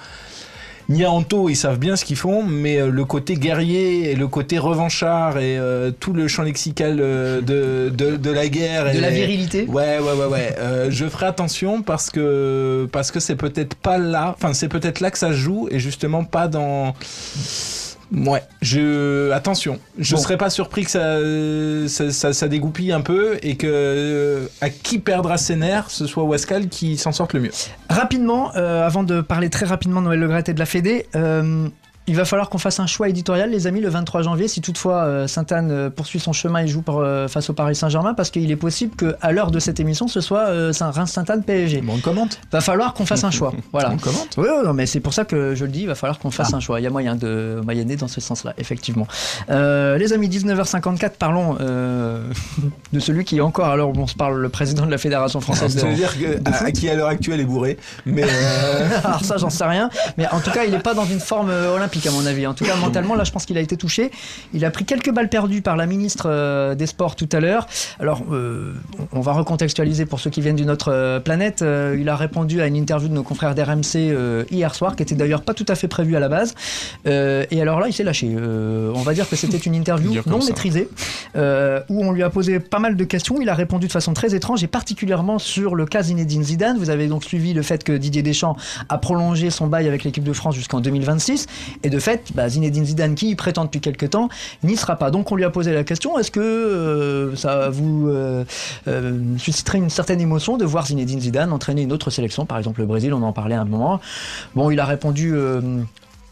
Nianto, ils savent bien ce qu'ils font, mais euh, le côté guerrier et le côté revanchard et euh, tout le champ lexical euh, de, de, de la guerre. De et- la virilité Ouais, ouais, ouais, ouais. Euh, je ferai attention parce que parce que c'est peut-être pas là, enfin c'est peut-être là que ça joue et justement pas dans. Ouais, je attention. Je Bon. serais pas surpris que ça ça, ça, ça dégoupille un peu et que euh, à qui perdra ses nerfs, ce soit Wascal qui s'en sorte le mieux. Rapidement, euh, avant de parler très rapidement de Noël Le Graët et de la Fédé, euh, il va falloir qu'on fasse un choix éditorial, les amis, le 23 janvier, si toutefois euh, Sainte-Anne euh, poursuit son chemin et joue euh, face au Paris Saint-Germain, parce qu'il est possible qu'à l'heure de cette émission, ce soit Saint- Reims-Sainte-Anne PSG. Bon, on commente. Va falloir qu'on fasse un choix. Voilà. On commente. Oui, oui, non, mais c'est pour ça que je le dis, il va falloir qu'on fasse un choix. Il y a moyen de moyenner dans ce sens-là, effectivement. Euh, les amis, 19h54, parlons euh, de celui qui est encore, alors on se parle, le président de la Fédération française de, dire que, de à, à qui à l'heure actuelle est bourré, mais euh, Alors ça, j'en sais rien. Mais en tout cas, il n'est pas dans une forme euh, olympique, à mon avis. En tout cas, mentalement, là, je pense qu'il a été touché. Il a pris quelques balles perdues par la ministre euh, des Sports tout à l'heure. Alors, euh, on va recontextualiser pour ceux qui viennent d'une autre euh, planète. Il a répondu à une interview de nos confrères d'RMC hier soir, qui était d'ailleurs pas tout à fait prévue à la base. Et alors là, il s'est lâché. On va dire que c'était une interview non ça. maîtrisée, où on lui a posé pas mal de questions. Il a répondu de façon très étrange et particulièrement sur le cas Zinedine Zidane. Vous avez donc suivi le fait que Didier Deschamps a prolongé son bail avec l'équipe de France jusqu'en 2026. Et de fait, bah, Zinedine Zidane, qui y prétend depuis quelques temps, n'y sera pas. Donc on lui a posé la question est-ce que euh, ça vous euh, euh, susciterait une certaine émotion de voir Zinedine Zidane entraîner une autre sélection, par exemple le Brésil On en parlait à un moment. Bon, il a répondu.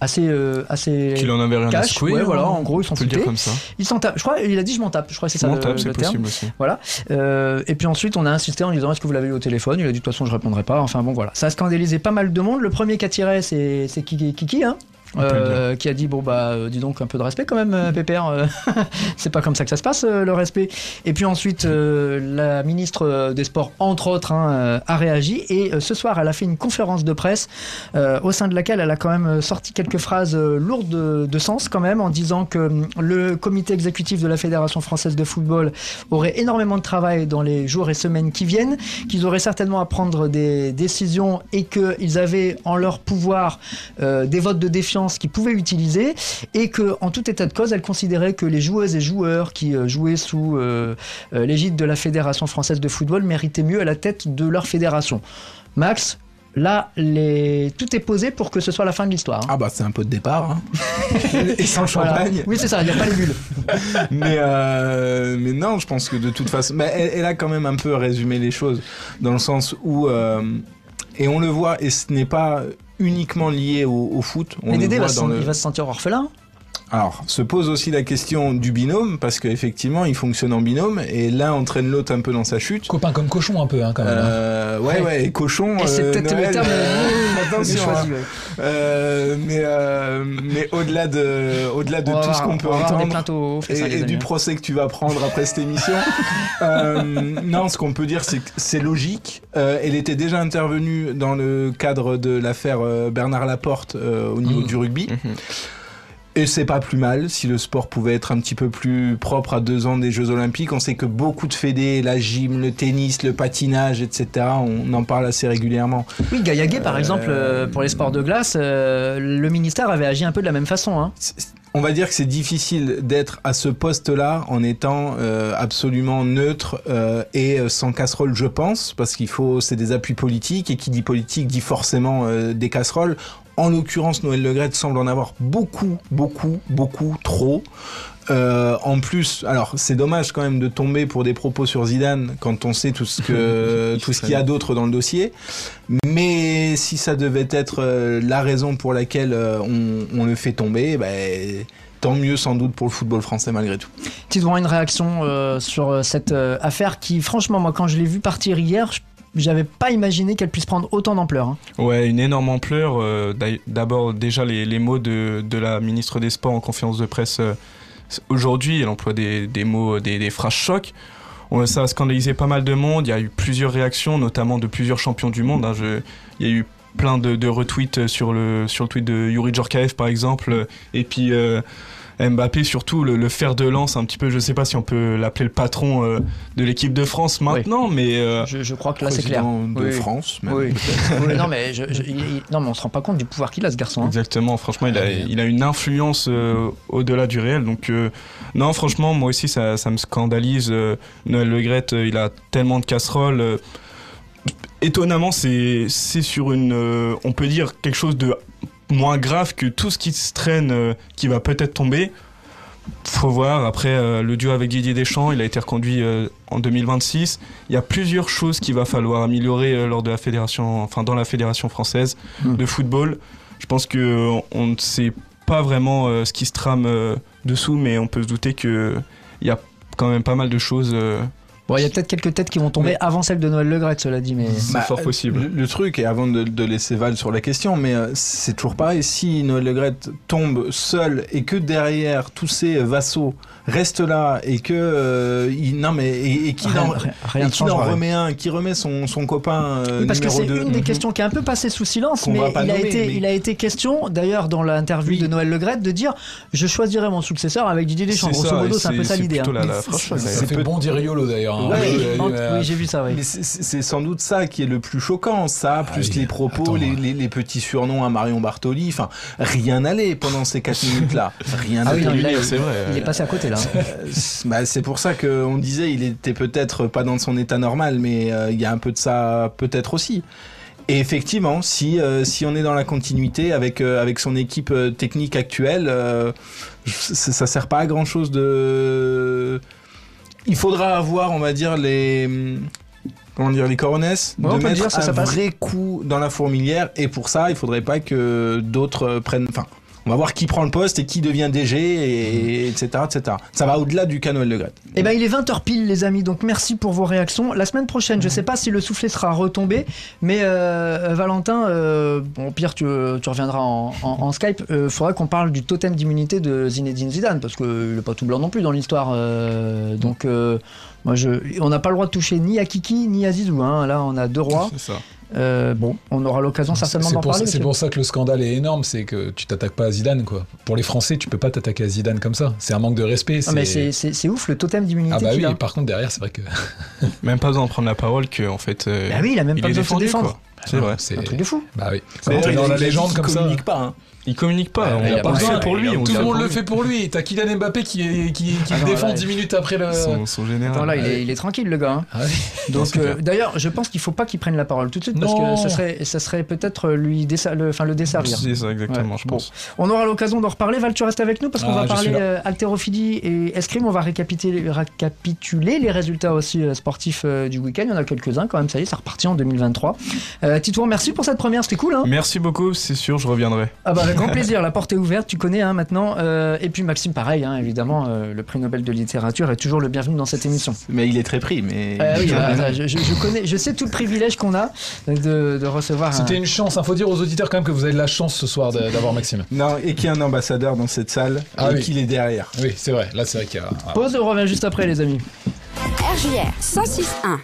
assez euh, assez Qu'il en avait rien à secouer, ouais, hein, voilà en gros ils comme ça. il s'en tape je crois il a dit je m'en tape je crois que c'est ça le, tape, le terme possible aussi. voilà. Euh, et puis ensuite, on a insisté en lui disant Est-ce que vous l'avez eu au téléphone? Il a dit De toute façon, je répondrai pas. Enfin bon, voilà. Ça a scandalisé pas mal de monde. Le premier qui a tiré, c'est Kiki, Kiki, hein euh, qui a dit bon bah euh, dis donc un peu de respect quand même euh, Pépère c'est pas comme ça que ça se passe le respect. Et puis ensuite la ministre des sports entre autres hein, a réagi. Et ce soir elle a fait une conférence de presse au sein de laquelle elle a quand même sorti quelques phrases lourdes de, sens quand même en disant que hum, le comité exécutif de la Fédération française de football aurait énormément de travail dans les jours et semaines qui viennent, qu'ils auraient certainement à prendre des décisions et qu'ils avaient en leur pouvoir des votes de défiance qu'ils pouvaient utiliser et que en tout état de cause, elle considérait que les joueuses et joueurs qui euh, jouaient sous euh, euh, l'égide de la Fédération française de football méritaient mieux à la tête de leur fédération. Max, là, les... tout est posé pour que ce soit la fin de l'histoire. hein. ah bah c'est un pot de départ. hein. et sans Voilà. champagne. Oui, c'est ça, il n'y a pas les bulles. mais, euh, mais non, je pense que de toute façon, mais elle, elle a quand même un peu résumé les choses dans le sens où, euh, et on le voit, et ce n'est pas uniquement lié au, au foot. On Mais Dédé va, se- dans le- il va se sentir orphelin. Alors, se pose aussi la question du binôme, parce qu'effectivement, ils fonctionnent en binôme, et l'un entraîne l'autre un peu dans sa chute. Copain comme cochon un peu, hein, quand même. hein. Euh, ouais, ouais, et cochon. Et c'est euh, peut-être le terme euh, attention. choisi, hein. Euh, mais euh, mais au-delà de, au-delà de On va tout ce qu'on peut entendre aux et, du procès que tu vas prendre après cette émission, euh, non, ce qu'on peut dire, c'est que c'est logique. Euh, elle était déjà intervenue dans le cadre de l'affaire euh, Bernard Laporte euh, au niveau Mhm. du rugby. Et c'est pas plus mal si le sport pouvait être un petit peu plus propre à deux ans des Jeux Olympiques. On sait que beaucoup de fédés, la gym, le tennis, le patinage, etc., on en parle assez régulièrement. Oui, Gaillaguet, par exemple, euh, pour les sports de glace, euh, le ministère avait agi un peu de la même façon. Hein. On va dire que c'est difficile d'être à ce poste-là en étant euh, absolument neutre euh, et euh, sans casserole, je pense, parce qu'il faut, c'est des appuis politiques et qui dit politique dit forcément euh, des casseroles. En l'occurrence, Noël Legrette semble en avoir beaucoup, beaucoup, beaucoup trop. Euh, en plus, alors c'est dommage quand même de tomber pour des propos sur Zidane quand on sait tout ce que tout ce qu'il y a d'autre dans le dossier. Mais si ça devait être euh, la raison pour laquelle euh, on, on le fait tomber, ben, tant mieux sans doute pour le football français malgré tout. Droit à une réaction euh, sur cette euh, affaire qui, franchement, moi, quand je l'ai vue partir hier, je- j'avais pas imaginé qu'elle puisse prendre autant d'ampleur. hein. Ouais, une énorme ampleur. euh, D'abord, déjà, les, mots de, de la ministre des Sports en conférence de presse euh, aujourd'hui, elle emploie des, des mots, des, des phrases chocs. On- Ça a scandalisé pas mal de monde. Il y a eu plusieurs réactions, notamment de plusieurs champions du monde. hein. Il y a eu plein de, retweets sur le, sur le tweet de Yuri Djorkaeff par exemple. Et puis euh, Mbappé surtout, le, le fer de lance un petit peu, je sais pas si on peut l'appeler le patron euh, de l'équipe de France maintenant, mais... euh, Je, je crois que là c'est clair. De Oui. France, même, Oui. non, mais je, je- il- non, mais on se rend pas compte du pouvoir qu'il a ce garçon. hein. Exactement, franchement, il a, il a une influence euh, au-delà du réel. Donc, non, franchement, moi aussi, ça, ça me scandalise. Noël Le euh, il a tellement de casseroles. étonnamment, c'est c'est sur une. euh, on peut dire quelque chose de moins grave que tout ce qui se traîne, euh, qui va peut-être tomber. Faut voir. Après, euh, le duo avec Didier Deschamps, il a été reconduit euh, en 2026. Il y a plusieurs choses qu'il va falloir améliorer lors de la fédération, enfin dans la fédération française Hmm. de football. Je pense que on ne sait pas vraiment ce qui se trame dessous, mais on peut se douter que il y a quand même pas mal de choses. Euh, Bon, il y a peut-être quelques têtes qui vont tomber avant celle de Noël Le Graët, cela dit, mais. C'est Bah, fort possible. Le, le truc, et avant de, de laisser Val sur la question, mais euh, c'est toujours pareil, si Noël Le Graët tombe seul et que derrière tous ses vassaux restent là et que euh, il, non mais et, et qui Rien- n'en rien- rien et ne qui remet un, qui remet son, son copain euh, Oui, parce que c'est 2 une des questions qui est un peu passée sous silence, mais il a, été, mais- il a été question, d'ailleurs, dans l'interview de Noël Le Graët, de dire Je choisirai mon successeur avec Didier Deschamps. C'est Grosso modo, c'est un peu ça c'est l'idée. plutôt hein. c'est- bon dire Riolo d'ailleurs. Hein. Ouais, Oui, j'ai vu ça, oui. Mais c'est- sans doute ça qui est le plus choquant, ça, plus oui, les propos, attends. les, les- les petits surnoms à Marion Bartoli. Enfin, rien n'allait pendant ces 4 minutes-là. Rien Ah oui, n'allait. il, c'est vrai. il est passé à côté là. Euh, c'est- bah, c'est pour ça qu'on disait il était peut-être pas dans son état normal, mais euh, il y a un peu de ça peut-être aussi. Et effectivement, si, euh, si on est dans la continuité avec, euh, avec son équipe technique actuelle, euh, ça, ça sert pas à grand chose de. Il faudra avoir, on va dire, les. Comment dire, les coronesses, Ouais, on de mettre dire, ça, ça un passe. vrai coup dans la fourmilière. Et pour ça, il faudrait pas que d'autres prennent. Enfin, on va voir qui prend le poste et qui devient DG, et, etc., etc. Ça va au-delà du Canoël Le Graët. Eh ben, il est 20h pile, les amis, donc merci pour vos réactions. La semaine prochaine, je sais pas si le soufflet sera retombé, mais euh, Valentin, euh, bon, au pire, tu, tu reviendras en, en- en Skype. Il faudra qu'on parle du totem d'immunité de Zinedine Zidane, parce qu'il n'est pas tout blanc non plus dans l'histoire. euh, donc, euh, moi, je, on n'a pas le droit de toucher ni à Kiki, ni à Zizou. hein. Là, on a deux rois. C'est ça. Euh, bon, on aura l'occasion certainement C'est d'en pour, parler. ça- c'est pour ça que le scandale est énorme, c'est que tu t'attaques pas à Zidane quoi. Pour les Français, tu peux pas t'attaquer à Zidane comme ça. C'est un manque de respect. Non, mais c'est ouf le totem d'immunité Ah bah oui, a. par contre derrière, c'est vrai que. Même pas besoin de prendre la parole que en fait. euh, Bah oui, il a même pas besoin de se défendre. C'est vrai. C'est Un truc de fou. Bah oui. Il dans a- la légende comme ça. communique pas. hein. Il communique pas. Ah, on il a pas besoin, pour lui. on Tout le monde le fait pour lui. T'as Kylian Mbappé qui, est- qui, qui Ah le non, défend là, 10 minutes après le. Son, son général. Attends, là, il est, il est tranquille, le gars. hein. Ah oui. Donc, euh, d'ailleurs, je pense qu'il faut pas qu'il prenne la parole tout de suite parce Non. que ça serait, ça serait peut-être lui dessa- le, enfin, le desservir. C'est ça, exactement, Ouais. je Bon. pense. On aura l'occasion d'en reparler. Val, tu restes avec nous parce qu'on Ah, va parler euh, haltérophilie et escrime. On va récapituler, récapituler les résultats aussi euh, sportifs euh, du week-end. Il y en a quelques-uns quand même. Ça y est, ça repartit en 2023. Euh, Titouan, merci pour cette première. C'était cool. Hein Merci beaucoup, c'est sûr, je reviendrai. ah bah grand plaisir, la porte est ouverte, tu connais hein, maintenant. Euh, et puis Maxime, pareil, hein, évidemment, euh, le prix Nobel de littérature est toujours le bienvenu dans cette émission. Mais il est très pris. Mais Euh, oui, voilà, je, connais, je sais tout le privilège qu'on a de, de recevoir. un- C'était une chance. Il faut dire aux auditeurs quand même que vous avez de la chance ce soir d'avoir Maxime. Non, et qu'il y a un ambassadeur dans cette salle Ah et oui. qu'il est derrière. Oui, c'est vrai. Là, c'est vrai qu'il y a. Pause, on revient juste après, les amis. RJR 1061.